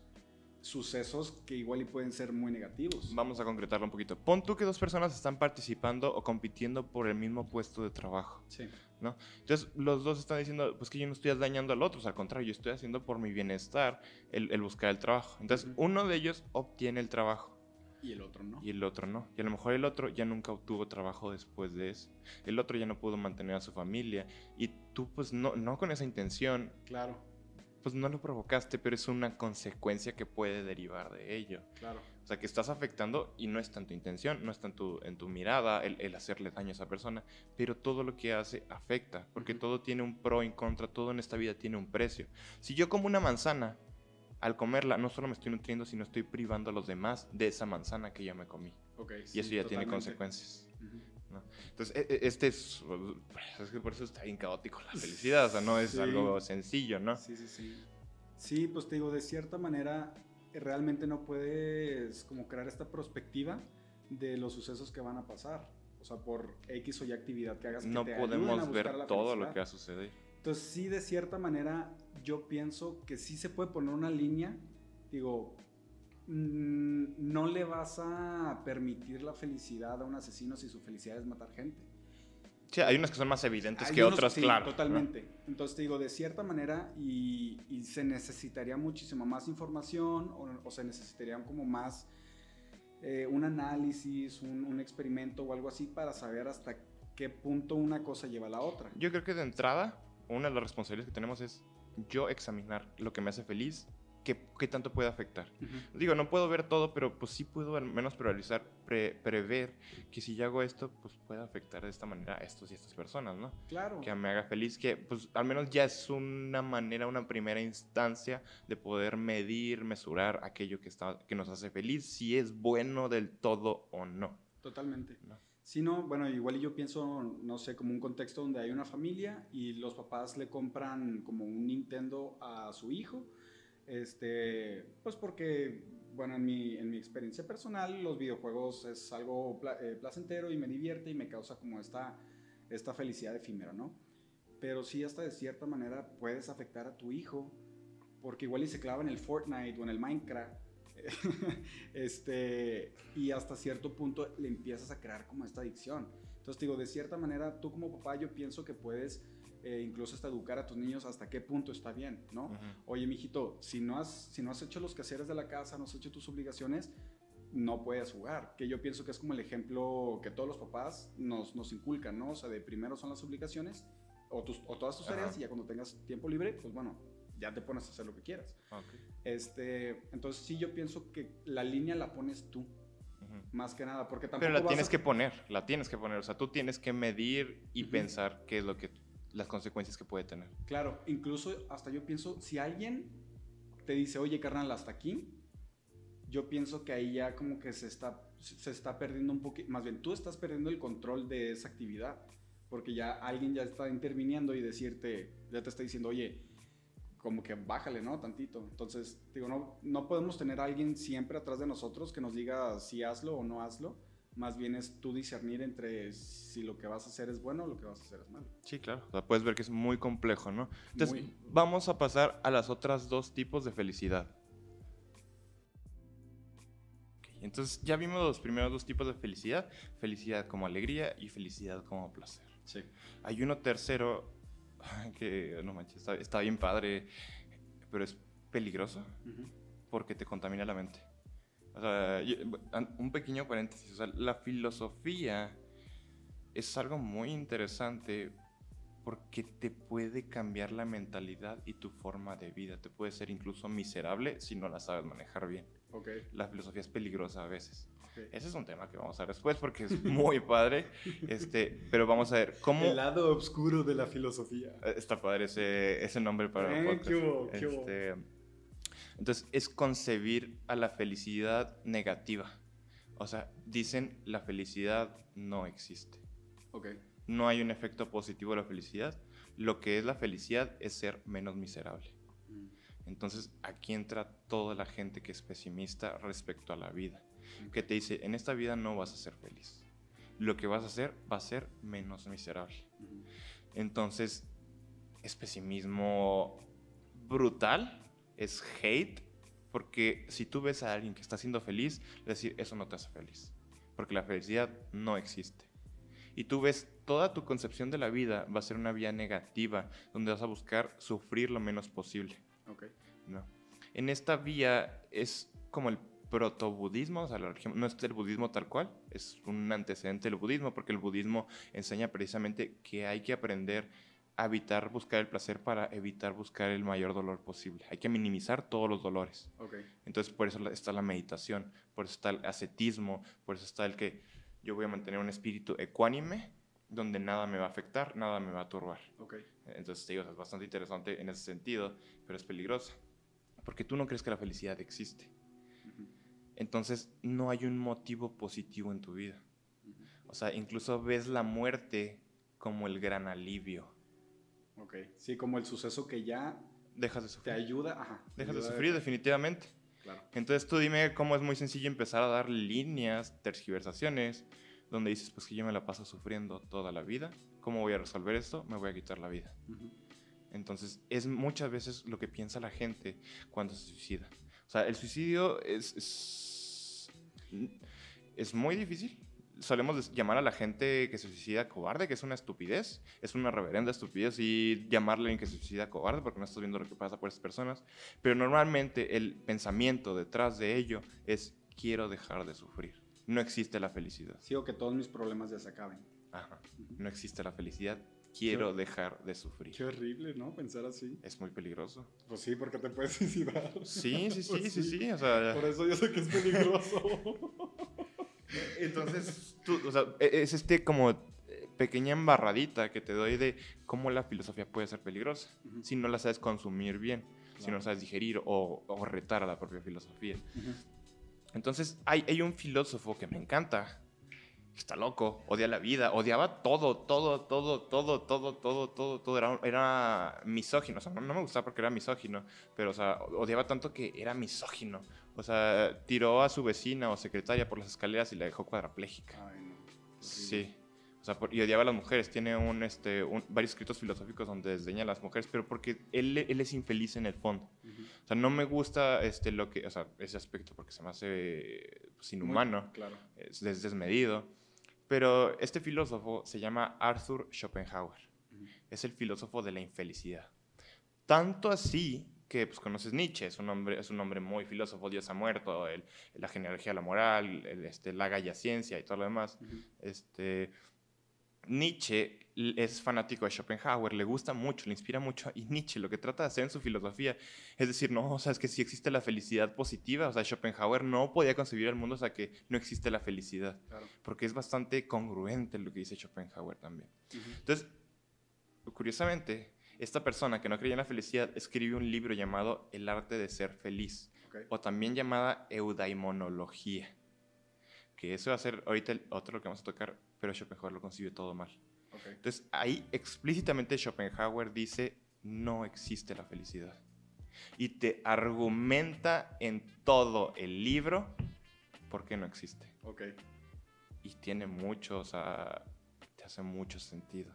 sucesos que igual y pueden ser muy negativos. Vamos a concretarlo un poquito. Pon tú que dos personas están participando o compitiendo por el mismo puesto de trabajo. Sí. ¿No? Entonces, los dos están diciendo, pues que yo no estoy dañando al otro, al contrario, yo estoy haciendo por mi bienestar el, buscar el trabajo. Entonces, uno de ellos obtiene el trabajo. Y el otro no. Y el otro no. Y a lo mejor el otro ya nunca obtuvo trabajo después de eso. El otro ya no pudo mantener a su familia. Y tú, pues, no, no con esa intención. Claro pues no lo provocaste, pero es una consecuencia que puede derivar de ello. Claro. O sea, que estás afectando y no es tanto intención, no está en tu, en tu mirada el, hacerle daño a esa persona, pero todo lo que hace afecta, porque todo tiene un pro y contra, todo en esta vida tiene un precio. Si yo como una manzana, al comerla no solo me estoy nutriendo, sino estoy privando a los demás de esa manzana que ya me comí. Okay, y eso ya tiene consecuencias. Entonces, e, e, este es, es que por eso está bien caótico la felicidad, o sea, no es algo sencillo, ¿no? Sí, sí, sí. Sí, pues te digo, de cierta manera, realmente no puedes como crear esta perspectiva de los sucesos que van a pasar. O sea, por X o Y actividad que hagas. Que no podemos ver todo lo que va a suceder. Entonces, sí, de cierta manera, yo pienso que sí se puede poner una línea. Digo, Mm, no le vas a permitir la felicidad a un asesino si su felicidad es matar gente. Sí, hay unas que son más evidentes que otras, claro. Totalmente. Entonces te digo, de cierta manera, y, se necesitaría muchísimo más información o, se necesitaría como más eh, un análisis, un, un, experimento o algo así para saber hasta qué punto una cosa lleva a la otra. Yo creo que de entrada, una de las responsabilidades que tenemos es yo examinar lo que me hace feliz qué, tanto puede afectar. Digo, no puedo ver todo, pero pues sí puedo al menos priorizar, prever que si yo hago esto, pues puede afectar de esta manera a estos y estas personas, ¿no? Claro. Que me haga feliz, que pues al menos ya es una manera, una primera instancia de poder medir, mesurar aquello que, está, que nos hace feliz, si es bueno del todo o no. Totalmente. Sí, no, bueno, igual yo pienso, no sé, como un contexto donde hay una familia y los papás le compran como un Nintendo a su hijo, este, pues porque, bueno, en mi, en mi experiencia personal, los videojuegos es algo eh, placentero y me divierte y me causa como esta, esta felicidad efímera, ¿no? Pero sí, hasta de cierta manera puedes afectar a tu hijo, porque igual y se clava en el Fortnite o en el Minecraft (laughs) este, y hasta cierto punto le empiezas a crear como esta adicción. Entonces, digo, de cierta manera, tú como papá, yo pienso que puedes eh, incluso hasta educar a tus niños hasta qué punto está bien, ¿no? Oye, mijito, si no, has, si no has hecho los quehaceres de la casa, no has hecho tus obligaciones, no puedes jugar. Que yo pienso que es como el ejemplo que todos los papás nos, nos inculcan, ¿no? O sea, de primero son las obligaciones o, tus, o todas tus tareas y ya cuando tengas tiempo libre, pues bueno, ya te pones a hacer lo que quieras. Este, entonces sí yo pienso que la línea la pones tú. Más que nada, porque tampoco. Pero la tienes que poner, la tienes que poner. O sea, tú tienes que medir y pensar qué es lo que. Las consecuencias que puede tener. Claro, incluso hasta yo pienso, si alguien te dice, oye, carnal, hasta aquí, yo pienso que ahí ya como que se está, se está perdiendo un poquito. Más bien, tú estás perdiendo el control de esa actividad. Porque ya alguien ya está interviniendo y decirte, ya te está diciendo, oye, como que bájale, ¿no? Tantito. Entonces, digo, no, no podemos tener alguien siempre atrás de nosotros que nos diga si hazlo o no hazlo. Más bien es tú discernir entre si lo que vas a hacer es bueno o lo que vas a hacer es malo. Sí, claro. O sea, puedes ver que es muy complejo, ¿no? Entonces, vamos a pasar a las otras dos tipos de felicidad. entonces, ya vimos los primeros dos tipos de felicidad. Felicidad como alegría y felicidad como placer. Sí. Hay uno tercero (laughs) que no manches, está, bien padre, pero es peligroso porque te contamina la mente. O sea, un pequeño paréntesis, o sea, la filosofía es algo muy interesante porque te puede cambiar la mentalidad y tu forma de vida. Te puede ser incluso miserable si no la sabes manejar bien. Okay. La filosofía es peligrosa a veces. Ese es un tema que vamos a ver después porque es muy (laughs) padre. Este, pero vamos a ver cómo. El lado oscuro de la filosofía. Eh, está padre ese, ese nombre para eh, Qué este, entonces, es concebir a la felicidad negativa. O sea, dicen la felicidad no existe. Okay. No hay un efecto positivo de la felicidad. Lo que es la felicidad es ser menos miserable. Mm. Entonces, aquí entra toda la gente que es pesimista respecto a la vida que te dice, en esta vida no vas a ser feliz. Lo que vas a hacer va a ser menos miserable. Entonces, es pesimismo brutal, es hate, porque si tú ves a alguien que está siendo feliz, decir, eso no te hace feliz, porque la felicidad no existe. Y tú ves toda tu concepción de la vida va a ser una vía negativa, donde vas a buscar sufrir lo menos posible. Okay. ¿no? En esta vía es como el protobudismo, o sea, la religión no es el budismo tal cual, es un antecedente del budismo, porque el budismo enseña precisamente que hay que aprender a evitar buscar el placer para evitar buscar el mayor dolor posible. Hay que minimizar todos los dolores. Entonces, por eso está la meditación, por eso está el ascetismo, por eso está el que yo voy a mantener un espíritu ecuánime donde nada me va a afectar, nada me va a turbar. Entonces, digo, es bastante interesante en ese sentido, pero es peligroso, porque tú no crees que la felicidad existe entonces no hay un motivo positivo en tu vida. O sea, incluso ves la muerte como el gran alivio. Ok, sí, como el suceso que ya dejas de sufrir. Te ayuda, ajá. Dejas de sufrir, definitivamente. Claro. Entonces tú dime cómo es muy sencillo empezar a dar líneas, tergiversaciones, donde dices, pues que yo me la paso sufriendo toda la vida. ¿Cómo voy a resolver esto? Me voy a quitar la vida. Entonces es muchas veces lo que piensa la gente cuando se suicida. O sea, el suicidio es es muy difícil. Solemos llamar a la gente que se suicida cobarde, que es una estupidez, es una reverenda estupidez y llamarle a alguien que se suicida cobarde porque no estás viendo lo que pasa por esas personas. Pero normalmente el pensamiento detrás de ello es quiero dejar de sufrir. No existe la felicidad. Sí, que todos mis problemas ya se acaben. Ajá. No existe la felicidad, quiero dejar de sufrir. Qué horrible, ¿no? Pensar así. Es muy peligroso. Pues sí, porque te puedes suicidar. Sí, sí, sí, (laughs) pues sí, sí, Por eso yo sé que es peligroso. (laughs) Entonces, tú, o sea, e-, es este como eh, pequeña embarradita que te doy de cómo la filosofía puede ser peligrosa uh -huh. si no la sabes consumir bien, claro. si no sabes digerir o, o, retar a la propia filosofía. Uh -huh. Entonces, hay, hay un filósofo que me encanta, está loco, odia la vida, odiaba todo, todo, todo, todo, todo, todo, todo, todo. Era, era misógino, o sea, no, no, me gustaba porque era misógino, pero, o sea, odiaba tanto que era misógino o sea, tiró a su vecina o secretaria por las escaleras y la dejó cuadraplégica. Ay, no. Sí. O sea, por- y odiaba a las mujeres. Tiene un, este, un- varios escritos filosóficos donde desdeña a las mujeres, pero porque él, él es infeliz en el fondo. Ujú. O sea, no me gusta este, lo que, o sea, ese aspecto porque se me hace pues, inhumano, Muy- claro. es, es desmedido. Pero este filósofo se llama Arthur Schopenhauer. Ujú. Es el filósofo de la infelicidad. Tanto así que pues, conoces Nietzsche, es un hombre, es un hombre muy filósofo, Dios ha muerto, el- la genealogía de la moral, el, este, la galla ciencia y todo lo demás. Este, Nietzsche es fanático de Schopenhauer, le gusta mucho, le inspira mucho. Y Nietzsche lo que trata de hacer en su filosofía es decir, no, o sea, es que sí existe la felicidad positiva. O sea, Schopenhauer no podía concebir el mundo hasta que no existe la felicidad. Claro. Porque es bastante congruente lo que dice Schopenhauer también. Entonces, curiosamente, esta persona que no creía en la felicidad escribió un libro llamado El arte de ser feliz o también llamada eudaimonología. Que eso va a ser ahorita el otro lo que vamos a tocar, pero Schopenhauer lo concibió todo mal. Ok. Entonces ahí explícitamente Schopenhauer dice, no existe la felicidad. Y te argumenta en todo el libro por qué no existe. Ok. Y tiene mucho, o sea, te hace mucho sentido.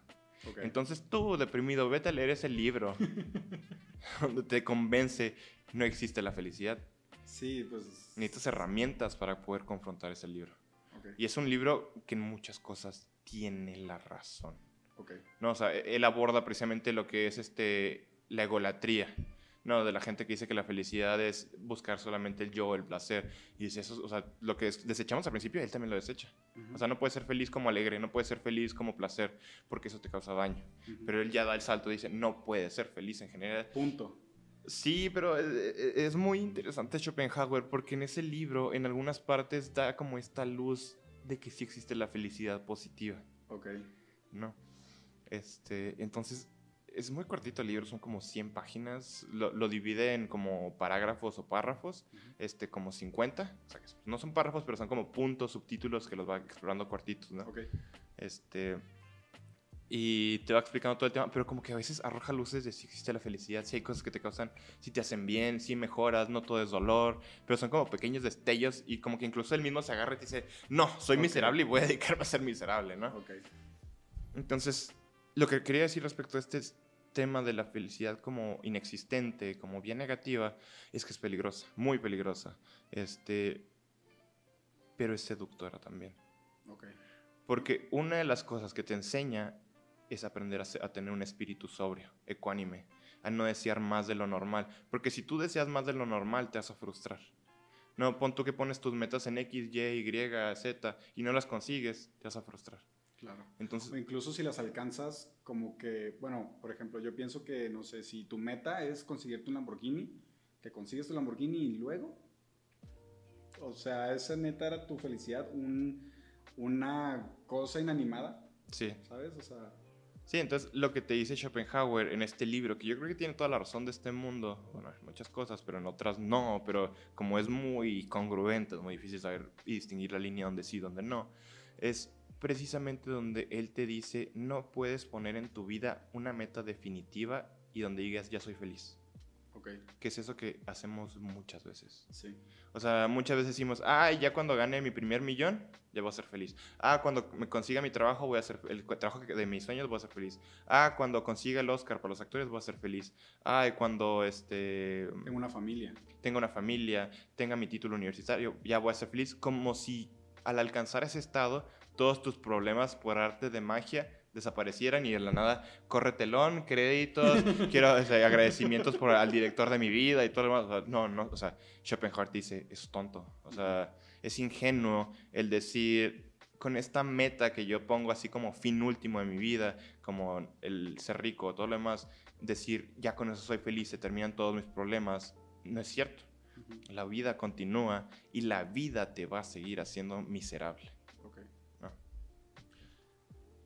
Entonces tú, deprimido, vete a leer ese libro (laughs) donde te convence no existe la felicidad. sí, pues. Necesitas herramientas para poder confrontar ese libro. Y es un libro que en muchas cosas tiene la razón. Ok. No, o sea, e- él aborda precisamente lo que es este, la egolatría. No, de la gente que dice que la felicidad es buscar solamente el yo, el placer. Y dice eso, o sea, lo que es- desechamos al principio, él también lo desecha. O sea, no puedes ser feliz como alegre, no puedes ser feliz como placer, porque eso te causa daño. Pero él ya da el salto, dice, no puedes ser feliz en general. Punto. Sí, pero eh, eh, es muy interesante Schopenhauer porque en ese libro, en algunas partes, da como esta luz de que sí existe la felicidad positiva, Ok. ¿no? Este, entonces, es muy cortito el libro, son como 100 páginas, lo, lo divide en como parágrafos o párrafos, Ujú. este, como 50, o sea, que no son párrafos, pero son como puntos, subtítulos que los va explorando cortitos, ¿no? Ok. Este. Y te va explicando todo el tema, pero como que a veces arroja luces de si existe la felicidad, si hay cosas que te causan, si te hacen bien, si mejoras, no todo es dolor, pero son como pequeños destellos y como que incluso él mismo se agarra y te dice, no, soy Ok. miserable y voy a (laughs) dedicarme a ser miserable, ¿no? Ok. Entonces, lo que quería decir respecto a este tema de la felicidad como inexistente, como bien negativa, es que es peligrosa, muy peligrosa, este, pero es seductora también. Ok. Porque una de las cosas que te enseña es aprender a, a tener un espíritu sobrio, ecuánime, a no desear más de lo normal. Porque si tú deseas más de lo normal, te vas a frustrar. No, pon tú que pones tus metas en X, Y, Y, Z y no las consigues, te vas a frustrar. Claro. Entonces, O incluso si las alcanzas, como que, bueno, por ejemplo, yo pienso que, no sé, si tu meta es conseguirte un Lamborghini, que consigues tu Lamborghini y luego, o sea, esa neta era tu felicidad, un, una cosa inanimada, sí. ¿sabes? O sea, Sí, entonces lo que te dice Schopenhauer en este libro, que yo creo que tiene toda la razón de este mundo, bueno, en muchas cosas, pero en otras no, pero como es muy congruente, es muy difícil saber y distinguir la línea donde sí, donde no, es precisamente donde él te dice, no puedes poner en tu vida una meta definitiva y donde digas, ya soy feliz. ok, Que es eso que hacemos muchas veces. sí, O sea, muchas veces decimos, ay, ya cuando gane mi primer millón, ya voy a ser feliz. Ah, cuando me consiga mi trabajo, voy a ser el trabajo de mis sueños, voy a ser feliz. Ah, cuando consiga el Oscar para los actores, voy a ser feliz. Ah, cuando este tengo una familia, tenga una familia, tenga mi título universitario, ya voy a ser feliz. Como si al alcanzar ese estado, todos tus problemas por arte de magia desaparecieran y de la nada corre telón, créditos, (laughs) quiero o sea, agradecimientos por al director de mi vida y todo lo demás. O sea, no, no, o sea, Schopenhauer dice, es tonto, o sea, es ingenuo el decir con esta meta que yo pongo así como fin último de mi vida, como el ser rico, todo lo demás, decir, ya con eso soy feliz, se terminan todos mis problemas, no es cierto. La vida continúa y la vida te va a seguir haciendo miserable.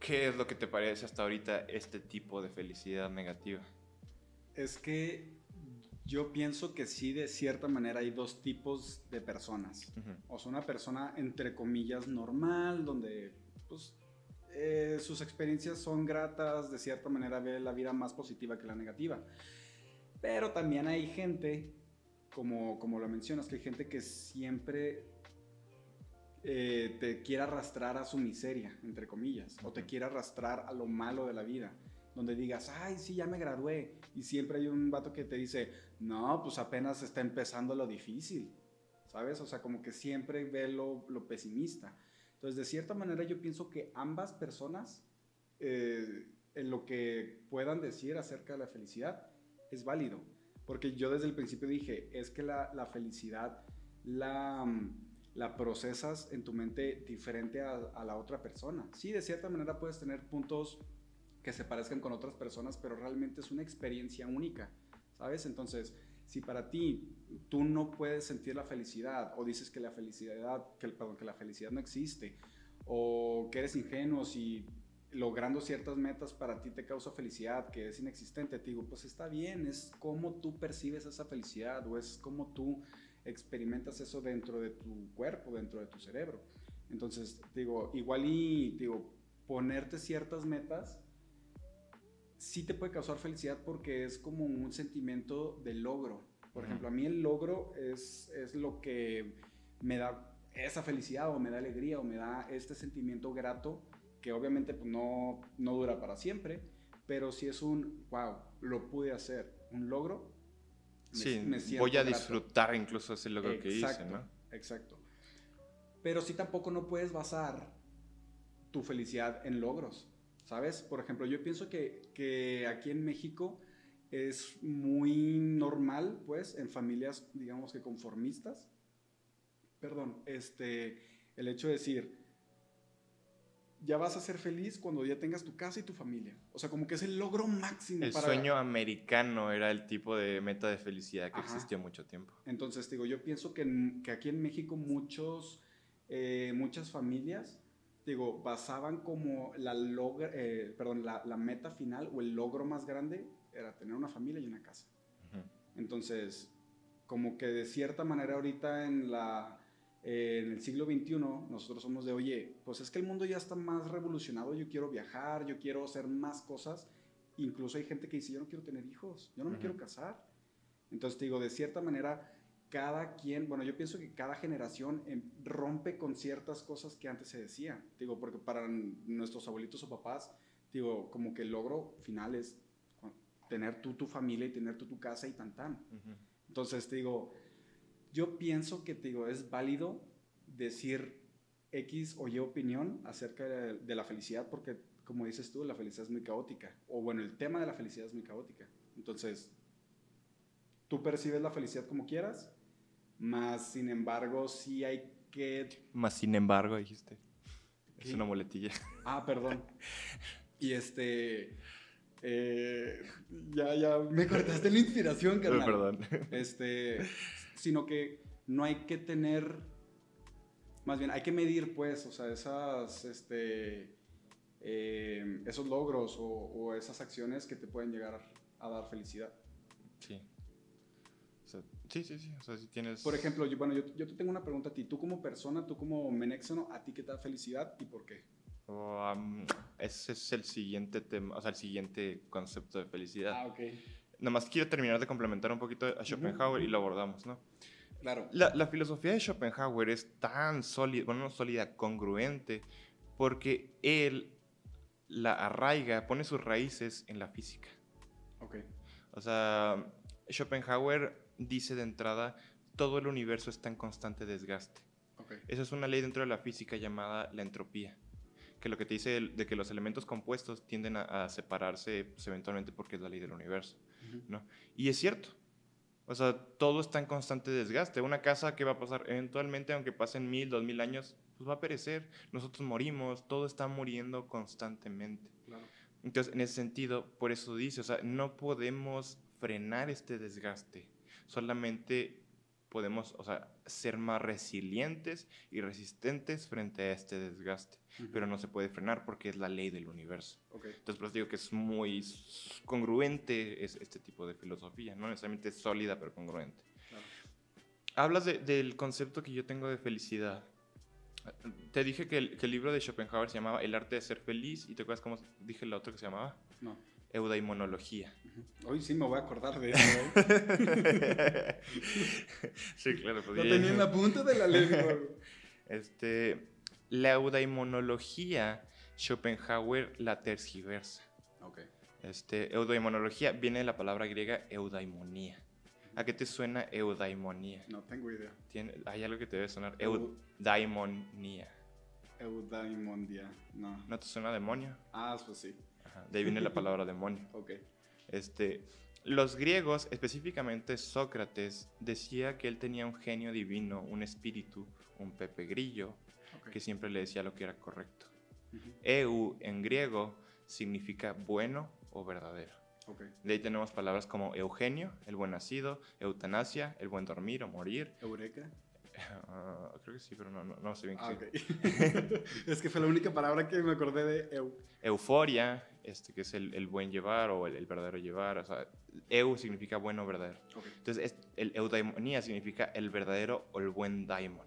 ¿Qué es lo que te parece hasta ahorita este tipo de felicidad negativa? Es que yo pienso que sí, de cierta manera hay dos tipos de personas. O sea, una persona entre comillas normal, donde pues, eh, sus experiencias son gratas, de cierta manera ve la vida más positiva que la negativa. Pero también hay gente, como, como lo mencionas, que hay gente que siempre eh, te quiere arrastrar a su miseria, entre comillas, o te quiere arrastrar a lo malo de la vida donde digas, ay, sí, ya me gradué. Y siempre hay un vato que te dice, no, pues apenas está empezando lo difícil, ¿sabes? O sea, como que siempre ve lo, lo pesimista. Entonces, de cierta manera, yo pienso que ambas personas, eh, en lo que puedan decir acerca de la felicidad, es válido. Porque yo desde el principio dije, es que la, la felicidad la, la, procesas en tu mente diferente a, la otra persona. Sí, de cierta manera puedes tener puntos que se parezcan con otras personas, pero realmente es una experiencia única, ¿sabes? Entonces, si para ti tú no puedes sentir la felicidad o dices que la felicidad, perdón, que la felicidad no existe o que eres ingenuo si logrando ciertas metas para ti te causa felicidad que es inexistente, te digo, pues está bien, es como tú percibes esa felicidad o es como tú experimentas eso dentro de tu cuerpo, dentro de tu cerebro. Entonces, digo, igual y digo, ponerte ciertas metas sí te puede causar felicidad porque es como un sentimiento de logro. Por ejemplo, a mí el logro es, es lo que me da esa felicidad o me da alegría o me da este sentimiento grato que obviamente pues, no, no dura para siempre, pero si es un, wow, lo pude hacer, un logro. Sí, voy a disfrutar incluso ese logro que hice, ¿no? Exacto. Pero sí tampoco no puedes basar tu felicidad en logros. ¿sabes? Por ejemplo, yo pienso que, aquí en México es muy normal, pues, en familias, digamos que conformistas, perdón, este, el hecho de decir, ya vas a ser feliz cuando ya tengas tu casa y tu familia. O sea, como que es el logro máximo. El sueño americano era el tipo de meta de felicidad que existió mucho tiempo. Entonces, digo, yo pienso que, que aquí en México muchos, eh, muchas familias digo, basaban como la, eh, perdón, la, la, meta final o el logro más grande era tener una familia y una casa. Entonces, como que de cierta manera ahorita en, la, eh, en el siglo XXI nosotros somos de, oye, pues es que el mundo ya está más revolucionado, yo quiero viajar, yo quiero hacer más cosas. Incluso hay gente que dice, yo no quiero tener hijos, yo no me quiero casar. Entonces, digo, de cierta manera cada quien, bueno, yo pienso que cada generación em, rompe con ciertas cosas que antes se decían. Digo, porque para nuestros abuelitos o papás, digo, como que el logro final es tener tú tu familia y tener tú tu casa y tan tan. Entonces, digo, yo pienso que, digo, es válido decir X o Y opinión acerca de, de la felicidad porque, como dices tú, la felicidad es muy caótica. O bueno, el tema de la felicidad es muy caótica. Entonces, tú percibes la felicidad como quieras, más, sin embargo, sí hay que... Más, sin embargo, dijiste. Es una muletilla. Ah, perdón. Y este... Eh, ya, ya me cortaste la inspiración, carnal. Perdón. Este, sino que no hay que tener, más bien, hay que medir, pues, o sea, esas, este, eh, esos logros o, o, esas acciones que te pueden llegar a dar felicidad. Sí. Sí, sí, sí. O sea, si tienes... Por ejemplo, yo, bueno, yo, yo te tengo una pregunta a ti. Tú como persona, tú como menéxono, ¿a ti qué te da felicidad y por qué? Um, ese es el siguiente tema, o sea, el siguiente concepto de felicidad. Ah, ok. Nada más quiero terminar de complementar un poquito a Schopenhauer y lo abordamos, ¿no? Claro. La, la, filosofía de Schopenhauer es tan sólida, bueno, no sólida, congruente, porque él la arraiga, pone sus raíces en la física. Ok. O sea, Schopenhauer dice de entrada, todo el universo está en constante desgaste. Okay. Esa es una ley dentro de la física llamada la entropía, que lo que te dice de, que los elementos compuestos tienden a, separarse pues, eventualmente porque es la ley del universo. ¿No? Y es cierto. O sea, todo está en constante desgaste. Una casa, ¿qué va a pasar? Eventualmente, aunque pasen mil, dos mil años, pues va a perecer. Nosotros morimos, todo está muriendo constantemente. Claro. Entonces, en ese sentido, por eso dice, o sea, no podemos frenar este desgaste solamente podemos, o sea, ser más resilientes y resistentes frente a este desgaste, pero no se puede frenar porque es la ley del universo. Okay. Entonces, por eso digo que es muy congruente es, este tipo de filosofía, no necesariamente sólida, pero congruente. Claro. Hablas de, del concepto que yo tengo de felicidad. Te dije que el, que el libro de Schopenhauer se llamaba El arte de ser feliz y te acuerdas cómo dije el otro que se llamaba No. Eudaimonología. Hoy sí me voy a acordar de eso. ¿eh? (laughs) sí, claro. pues Lo tenía en la punta de la lengua. Este, la eudaimonología, Schopenhauer la tergiversa. Ok. Este, eudaimonología viene de la palabra griega eudaimonía. ¿A qué te suena eudaimonía? No tengo idea. Tiene, hay algo que te debe sonar. Eu- Eudaimonía. Eudaimondia. No. ¿No te suena demonio? Ah, pues sí. Ajá, de ahí viene la (laughs) palabra demonio. Ok. Este, los griegos, específicamente Sócrates, decía que él tenía un genio divino, un espíritu, un Pepe Grillo, ok. que siempre le decía lo que era correcto. Ujú. Eu en griego significa bueno o verdadero. Ok. De ahí tenemos palabras como Eugenio, el buen nacido, eutanasia, el buen dormir o morir. Eureka. Ah, creo que sí, pero no, no, no sé bien qué Ah, significa. ok. (laughs) es que fue la única palabra que me acordé de eu. Euforia, este, que es el, el buen llevar o el, el verdadero llevar. O sea, eu significa bueno o verdadero. Ok. Entonces, es- el eudaimonía significa el verdadero o el buen daimon.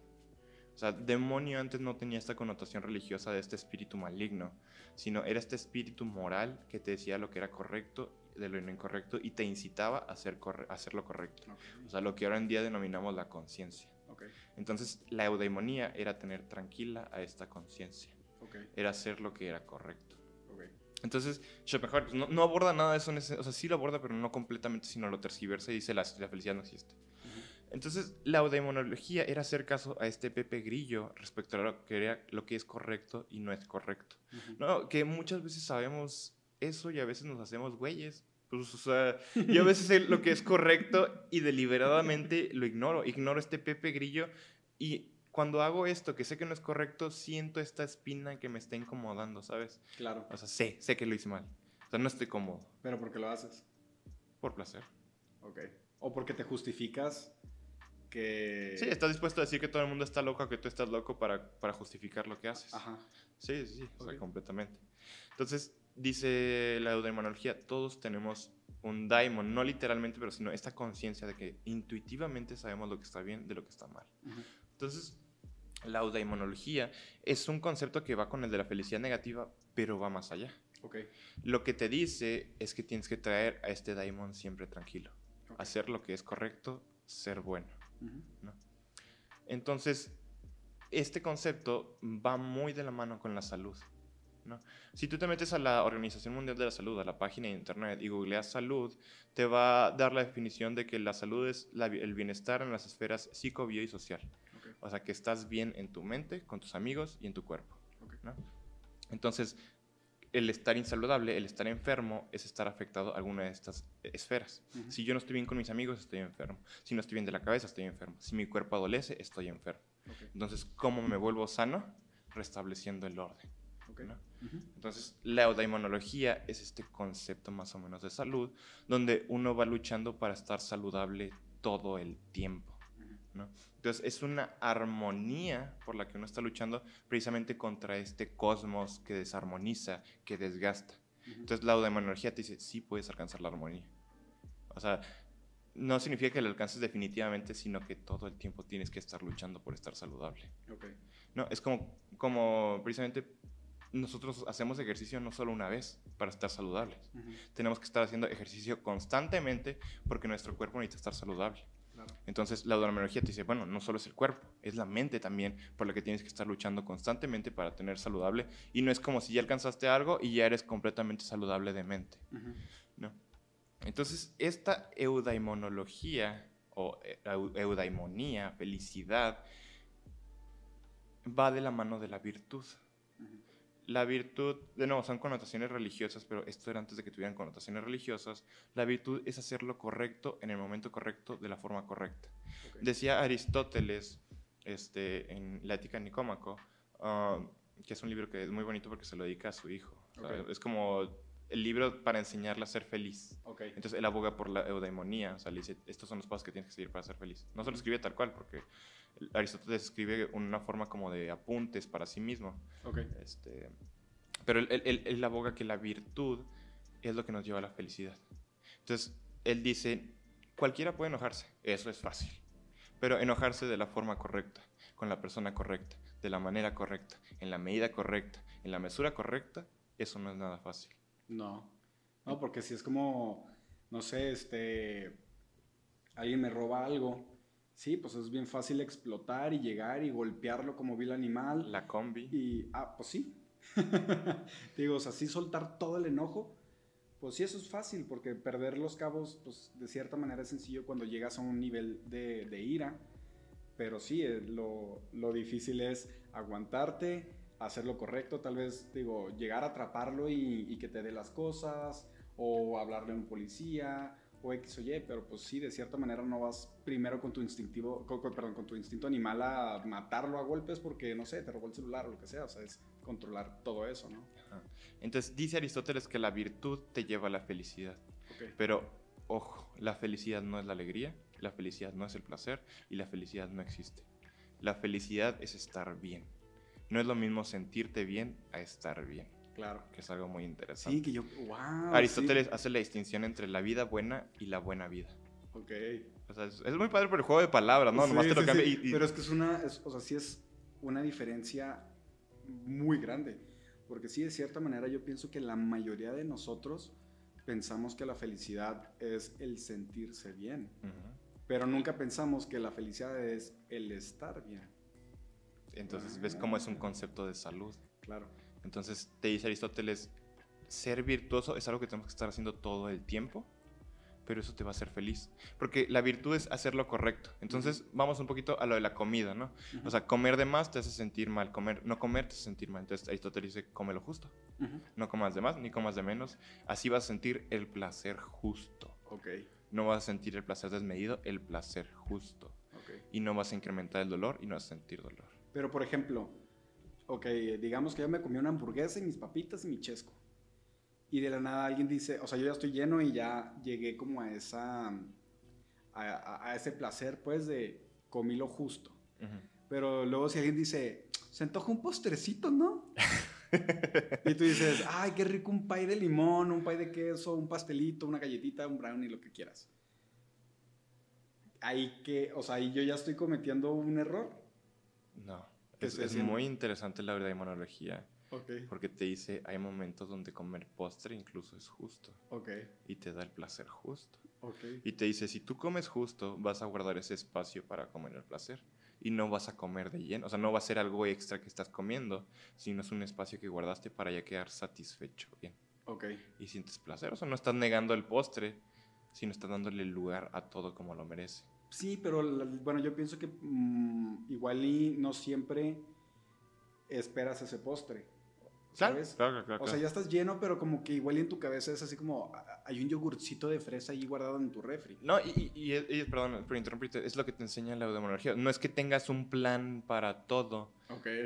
O sea, demonio antes no tenía esta connotación religiosa de este espíritu maligno, sino era este espíritu moral que te decía lo que era correcto de lo incorrecto y te incitaba a hacer, corre- a hacer lo correcto. Ok. O sea, lo que ahora en día denominamos la conciencia. Entonces, la eudaimonía era tener tranquila a esta conciencia, era hacer lo que era correcto. Entonces, Schopenhauer pues, no, no aborda nada de eso, en ese- o sea, sí lo aborda, pero no completamente, sino lo tergiversa y dice la, la felicidad no existe. Entonces, la eudaimonología era hacer caso a este Pepe Grillo respecto a lo que, era, lo que es correcto y no es correcto. No, que muchas veces sabemos eso y a veces nos hacemos güeyes. Pues, o sea, yo a veces sé lo que es correcto y deliberadamente lo ignoro. Ignoro este Pepe Grillo y cuando hago esto que sé que no es correcto, siento esta espina que me está incomodando, ¿sabes? Claro. O sea, sé, sé que lo hice mal. O sea, no estoy cómodo. Pero porque lo haces. Por placer. Ok. O porque te justificas que. Sí, estás dispuesto a decir que todo el mundo está loco, que tú estás loco para, para justificar lo que haces. Ajá. Sí, sí, sí, o sea, completamente. Entonces, dice la eudaimonología, todos tenemos un daimon, no literalmente, pero sino esta conciencia de que intuitivamente sabemos lo que está bien de lo que está mal. Ujú. Entonces, la eudaimonología es un concepto que va con el de la felicidad negativa, pero va más allá. Lo que te dice es que tienes que traer a este daimon siempre tranquilo, hacer lo que es correcto, ser bueno. Entonces, este concepto va muy de la mano con la salud. ¿No? Si tú te metes a la Organización Mundial de la Salud, a la página de internet y googleas salud, te va a dar la definición de que la salud es la el bienestar en las esferas psico, bio y social. O sea, que estás bien en tu mente, con tus amigos y en tu cuerpo. Entonces, el estar insaludable, el estar enfermo, es estar afectado a alguna de estas esferas. Si yo no estoy bien con mis amigos, estoy enfermo. Si no estoy bien de la cabeza, estoy enfermo. Si mi cuerpo adolece, estoy enfermo. Entonces, ¿cómo me vuelvo sano? Restableciendo el orden. Ok. ¿no? Entonces, la eudaimonología es este concepto más o menos de salud, donde uno va luchando para estar saludable todo el tiempo. ¿no? Entonces, es una armonía por la que uno está luchando precisamente contra este cosmos que desarmoniza, que desgasta. Entonces, la eudaimonología te dice, sí puedes alcanzar la armonía. O sea, no significa que lo alcances definitivamente, sino que todo el tiempo tienes que estar luchando por estar saludable. No, es como, como precisamente nosotros hacemos ejercicio no solo una vez para estar saludables. Tenemos que estar haciendo ejercicio constantemente porque nuestro cuerpo necesita estar saludable. Claro. Entonces la eudaimonología te dice, bueno, no solo es el cuerpo, es la mente también por la que tienes que estar luchando constantemente para tener saludable. Y no es como si ya alcanzaste algo y ya eres completamente saludable de mente. ¿no? Entonces, esta eudaimonología o eu- eudaimonía, felicidad, va de la mano de la virtud. La virtud, de nuevo, son connotaciones religiosas, pero esto era antes de que tuvieran connotaciones religiosas. La virtud es hacer lo correcto en el momento correcto, de la forma correcta. Decía Aristóteles este, en La Ética Nicómaco, ah, que es un libro que es muy bonito porque se lo dedica a su hijo. O sea, Ok. Es como el libro para enseñarle a ser feliz. Ok. Entonces él aboga por la eudaimonía, o sea, le dice, estos son los pasos que tienes que seguir para ser feliz. No se lo escribe tal cual, porque Aristóteles escribe una forma como de apuntes para sí mismo. Ok. Este, pero él- él- él aboga que la virtud es lo que nos lleva a la felicidad. Entonces, él dice, cualquiera puede enojarse, eso es fácil, pero enojarse de la forma correcta, con la persona correcta, de la manera correcta, en la medida correcta, en la mesura correcta, eso no es nada fácil. No, no, porque si es como, no sé, este, alguien me roba algo, sí, pues es bien fácil explotar y llegar y golpearlo como vil animal. La combi. Y, ah, pues sí. (laughs) Digo, o sea, sí soltar todo el enojo, pues sí, eso es fácil, porque perder los cabos, pues de cierta manera es sencillo cuando llegas a un nivel de, de ira. Pero sí, eh, lo, lo difícil es aguantarte, hacer lo correcto, tal vez, digo, llegar a atraparlo y, y, que te dé las cosas, o hablarle a un policía, o X o Y, pero pues sí, de cierta manera no vas primero con tu instintivo, con, perdón, con tu instinto animal a matarlo a golpes porque, no sé, te robó el celular o lo que sea, o sea, es controlar todo eso, ¿no? Entonces, dice Aristóteles que la virtud te lleva a la felicidad, Okay. pero, ojo, la felicidad no es la alegría, la felicidad no es el placer y la felicidad no existe. La felicidad es estar bien. No es lo mismo sentirte bien a estar bien, Claro. que es algo muy interesante. Sí, que yo, wow. Aristóteles hace la distinción entre la vida buena y la buena vida. Ok. O sea, es, es muy padre por el juego de palabras, ¿no? Sí, Nomás te lo cambia sí. y, y- Pero es que es una, es- o sea, sí es una diferencia muy grande. Porque sí, de cierta manera, yo pienso que la mayoría de nosotros pensamos que la felicidad es el sentirse bien. Pero nunca pensamos que la felicidad es el estar bien. Entonces ves cómo es un concepto de salud. Claro. Entonces te dice Aristóteles, ser virtuoso es algo que tenemos que estar haciendo todo el tiempo, pero eso te va a hacer feliz. Porque la virtud es hacer lo correcto. Entonces vamos un poquito a lo de la comida, ¿no? O sea, comer de más te hace sentir mal, comer, no comer te hace sentir mal. Entonces Aristóteles dice, come lo justo. Ujú. No comas de más ni comas de menos. Así vas a sentir el placer justo. Ok, No vas a sentir el placer desmedido, el placer justo. ok. Y no vas a incrementar el dolor y no vas a sentir dolor. Pero, por ejemplo, ok, digamos que yo me comí una hamburguesa y mis papitas y mi chesco. Y de la nada alguien dice, o sea, yo ya estoy lleno y ya llegué como a esa, a, a- a ese placer, pues, de comí lo justo. Ujú. Pero luego si alguien dice, se antoja un postrecito, ¿no? (laughs) y tú dices, ay, qué rico un pay de limón, un pay de queso, un pastelito, una galletita, un brownie, lo que quieras. Ahí que, o sea, ahí yo ya estoy cometiendo un error. No. ¿Qué Es, muy interesante la eudaimonología Ok. porque te dice hay momentos donde comer postre incluso es justo y te da el placer justo. Y te dice si tú comes justo vas a guardar ese espacio para comer el placer y no vas a comer de lleno. O sea, no va a ser algo extra que estás comiendo, sino es un espacio que guardaste para ya quedar satisfecho bien. Y sientes placer. O sea, no estás negando el postre, sino estás dándole lugar a todo como lo merece. Sí, pero bueno, yo pienso que mm, igual y no siempre esperas ese postre. ¿Sabes? claro, claro. O sea, ya estás lleno, pero como que igual y en tu cabeza es así como hay un yogurcito de fresa ahí guardado en tu refri. No, y, y- y- y- perdón por interrumpirte, es lo que te enseña la eudemonología. No es que tengas un plan para todo,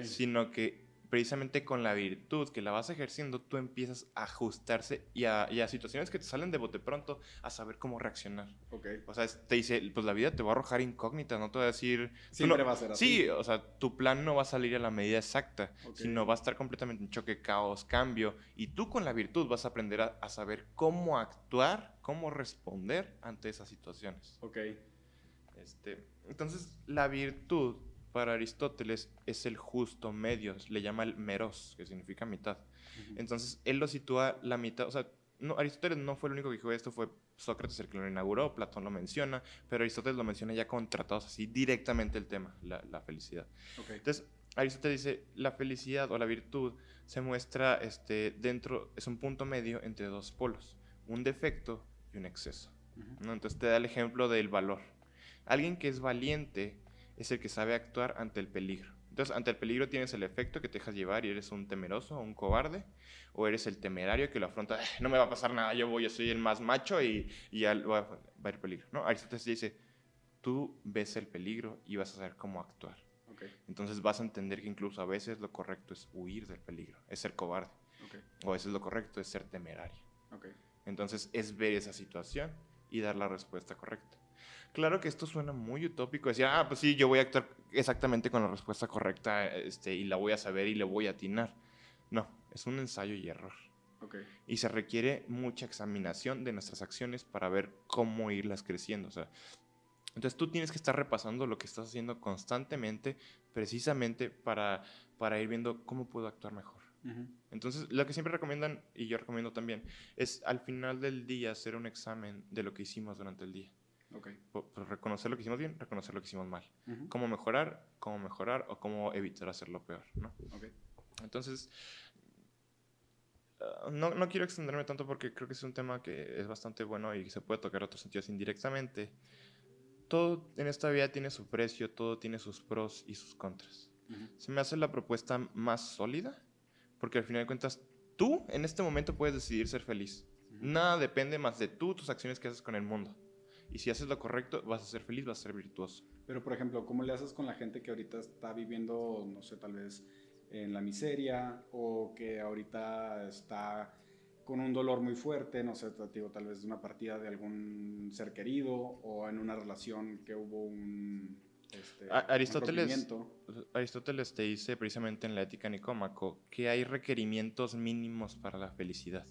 sino que precisamente con la virtud que la vas ejerciendo, tú empiezas a ajustarse y a, y a situaciones que te salen de bote pronto a saber cómo reaccionar. Ok. O sea, te dice, pues la vida te va a arrojar incógnitas, no te va a decir... tú Siempre no- va a ser así. Sí, o sea, tu plan no va a salir a la medida exacta, sino va a estar completamente en choque, caos, cambio. Y tú con la virtud vas a aprender a, a saber cómo actuar, cómo responder ante esas situaciones. Ok. Este, entonces, la virtud para Aristóteles es el justo medio, le llama el meros, que significa mitad. Entonces, él lo sitúa la mitad, o sea, no, Aristóteles no fue el único que dijo esto, fue Sócrates el que lo inauguró, Platón lo menciona, pero Aristóteles lo menciona ya con tratados así, directamente el tema, la, la felicidad. Entonces, Aristóteles dice, la felicidad o la virtud se muestra este, dentro, es un punto medio entre dos polos, un defecto y un exceso. ¿no? Entonces te da el ejemplo del valor. Alguien que es valiente es el que sabe actuar ante el peligro. Entonces, ante el peligro tienes el efecto que te dejas llevar y eres un temeroso, un cobarde, o eres el temerario que lo afronta, "Ah, no me va a pasar nada, yo voy, yo soy el más macho y, y ya va, va a haber peligro. ¿no? Aristóteles dice, tú ves el peligro y vas a saber cómo actuar. Entonces vas a entender que incluso a veces lo correcto es huir del peligro, es ser cobarde, o a veces lo correcto es ser temerario. Entonces es ver esa situación y dar la respuesta correcta. Claro que esto suena muy utópico, decir, ah, pues sí, yo voy a actuar exactamente con la respuesta correcta este, y la voy a saber y le voy a atinar. No, es un ensayo y error. Ok. Y se requiere mucha examinación de nuestras acciones para ver cómo irlas creciendo. O sea, entonces tú tienes que estar repasando lo que estás haciendo constantemente, precisamente para, para ir viendo cómo puedo actuar mejor. Entonces, lo que siempre recomiendan, y yo recomiendo también, es al final del día hacer un examen de lo que hicimos durante el día. Okay. reconocer lo que hicimos bien, reconocer lo que hicimos mal. Cómo mejorar, cómo mejorar o cómo evitar hacerlo peor, ¿no? Okay. Entonces, ah, no, no, quiero extenderme tanto porque creo que es un tema que es bastante bueno y se puede tocar otros sentidos indirectamente. Todo en esta vida tiene su precio, todo tiene sus pros y sus contras. Se me hace la propuesta más sólida porque al final de cuentas tú en este momento puedes decidir ser feliz. Nada depende más de tú, tus acciones que haces con el mundo. Y si haces lo correcto, vas a ser feliz, vas a ser virtuoso. Pero, por ejemplo, ¿cómo le haces con la gente que ahorita está viviendo, no sé, tal vez en la miseria o que ahorita está con un dolor muy fuerte, no sé, digo, tal vez de una partida de algún ser querido o en una relación que hubo un... Este, Aristóteles, Aristóteles te dice precisamente en la ética nicómaco que hay requerimientos mínimos para la felicidad.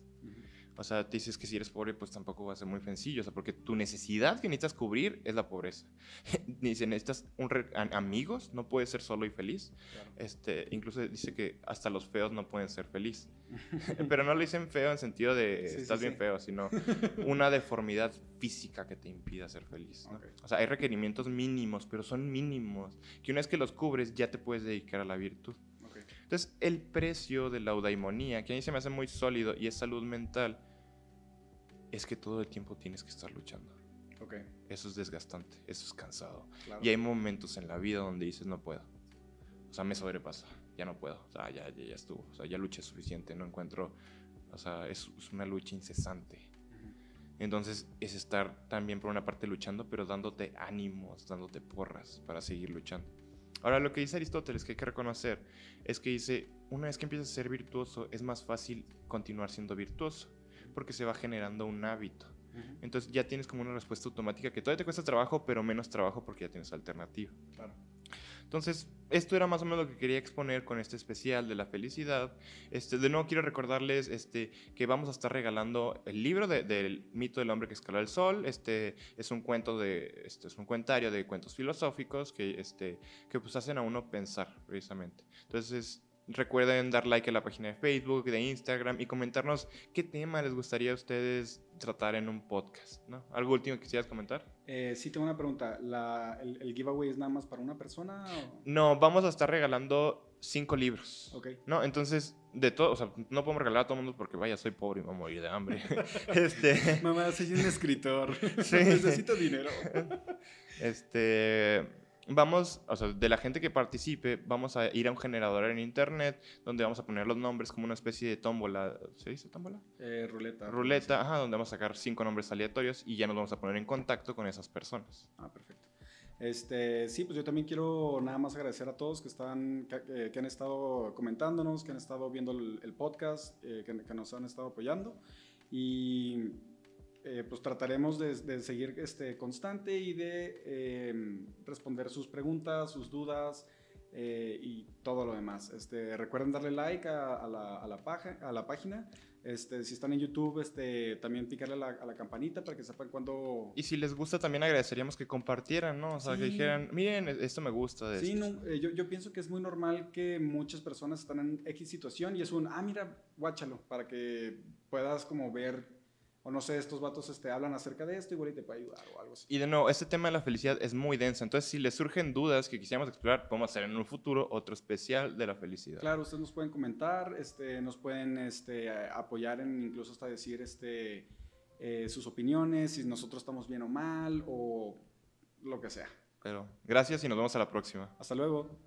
O sea, te dices que si eres pobre, pues tampoco va a ser muy sencillo. O sea, porque tu necesidad que necesitas cubrir es la pobreza. (laughs) dice, necesitas un amigos, no puedes ser solo y feliz. Este, incluso dice que hasta los feos no pueden ser felices. (laughs) Pero no lo dicen feo en sentido de estás bien feo, sino (laughs) una deformidad física que te impida ser feliz. O sea, hay requerimientos mínimos, pero son mínimos, que una vez que los cubres ya te puedes dedicar a la virtud. Entonces, el precio de la eudaimonía, que a mí se me hace muy sólido y es salud mental, es que todo el tiempo tienes que estar luchando. Okay. Eso es desgastante, eso es cansado. Y hay momentos en la vida donde dices, no puedo. O sea, me sobrepasa, ya no puedo. O sea, ya, ya, estuvo. O sea, ya luché suficiente, no encuentro. O sea, es, una lucha incesante. Entonces, es estar también por una parte luchando, pero dándote ánimos, dándote porras para seguir luchando. Ahora, lo que dice Aristóteles que hay que reconocer es que dice, una vez que empiezas a ser virtuoso, es más fácil continuar siendo virtuoso porque se va generando un hábito. Entonces ya tienes como una respuesta automática que todavía te cuesta trabajo, pero menos trabajo porque ya tienes alternativa. Claro. Entonces, esto era más o menos lo que quería exponer con este especial de la felicidad. Este, de nuevo quiero recordarles este, que vamos a estar regalando el libro del mito del hombre que escaló el sol. Este, es un cuento de, este, es un cuentario de cuentos filosóficos que, este, que pues hacen a uno pensar precisamente. Entonces, Recuerden dar like a la página de Facebook, de Instagram y comentarnos qué tema les gustaría a ustedes tratar en un podcast. ¿no? ¿Algo último que quisieras comentar? Eh, sí, tengo una pregunta. el, giveaway es nada más para una persona? No, vamos a estar regalando cinco libros. Ok. ¿no? Entonces, de todo, o sea, no podemos regalar a todo el mundo porque, vaya, soy pobre y me voy a morir de hambre. (laughs) (laughs) este... Mamá, soy un escritor. (laughs) Sí. Necesito dinero. este vamos, o sea, de la gente que participe, vamos a ir a un generador en internet donde vamos a poner los nombres como una especie de tómbola. ¿Se dice tómbola? Eh, ruleta. Ruleta, ajá, donde vamos a sacar cinco nombres aleatorios y ya nos vamos a poner en contacto con esas personas. Ah, perfecto. Este, sí, pues yo también quiero nada más agradecer a todos que, están, que, han estado comentándonos, que han estado viendo el, podcast, eh, que, que nos han estado apoyando. Y eh, pues trataremos de, seguir este, constante y de em, responder sus preguntas, sus dudas eh, y todo lo demás. Este, recuerden darle like a, la, a, la, a la página. Este, si están en YouTube, este, también picarle a la, a la, campanita para que sepan cuando... Y si les gusta, también agradeceríamos que compartieran, ¿no? O sea, que dijeran, miren, e-, esto me gusta. De sí, no, eh, yo, yo, pienso que es muy normal que muchas personas están en X situación y es un, ah, mira, guáchalo, para que puedas como ver o no sé, estos vatos este, hablan acerca de esto, igual y te puede ayudar o algo así. Y de nuevo, este tema de la felicidad es muy denso, entonces si les surgen dudas que quisiéramos explorar, podemos hacer en un futuro otro especial de la felicidad. Claro, ustedes nos pueden comentar, este, nos pueden este, apoyar en incluso hasta decir este, eh, sus opiniones, si nosotros estamos bien o mal, o lo que sea. Pero gracias y nos vemos a la próxima. Hasta luego.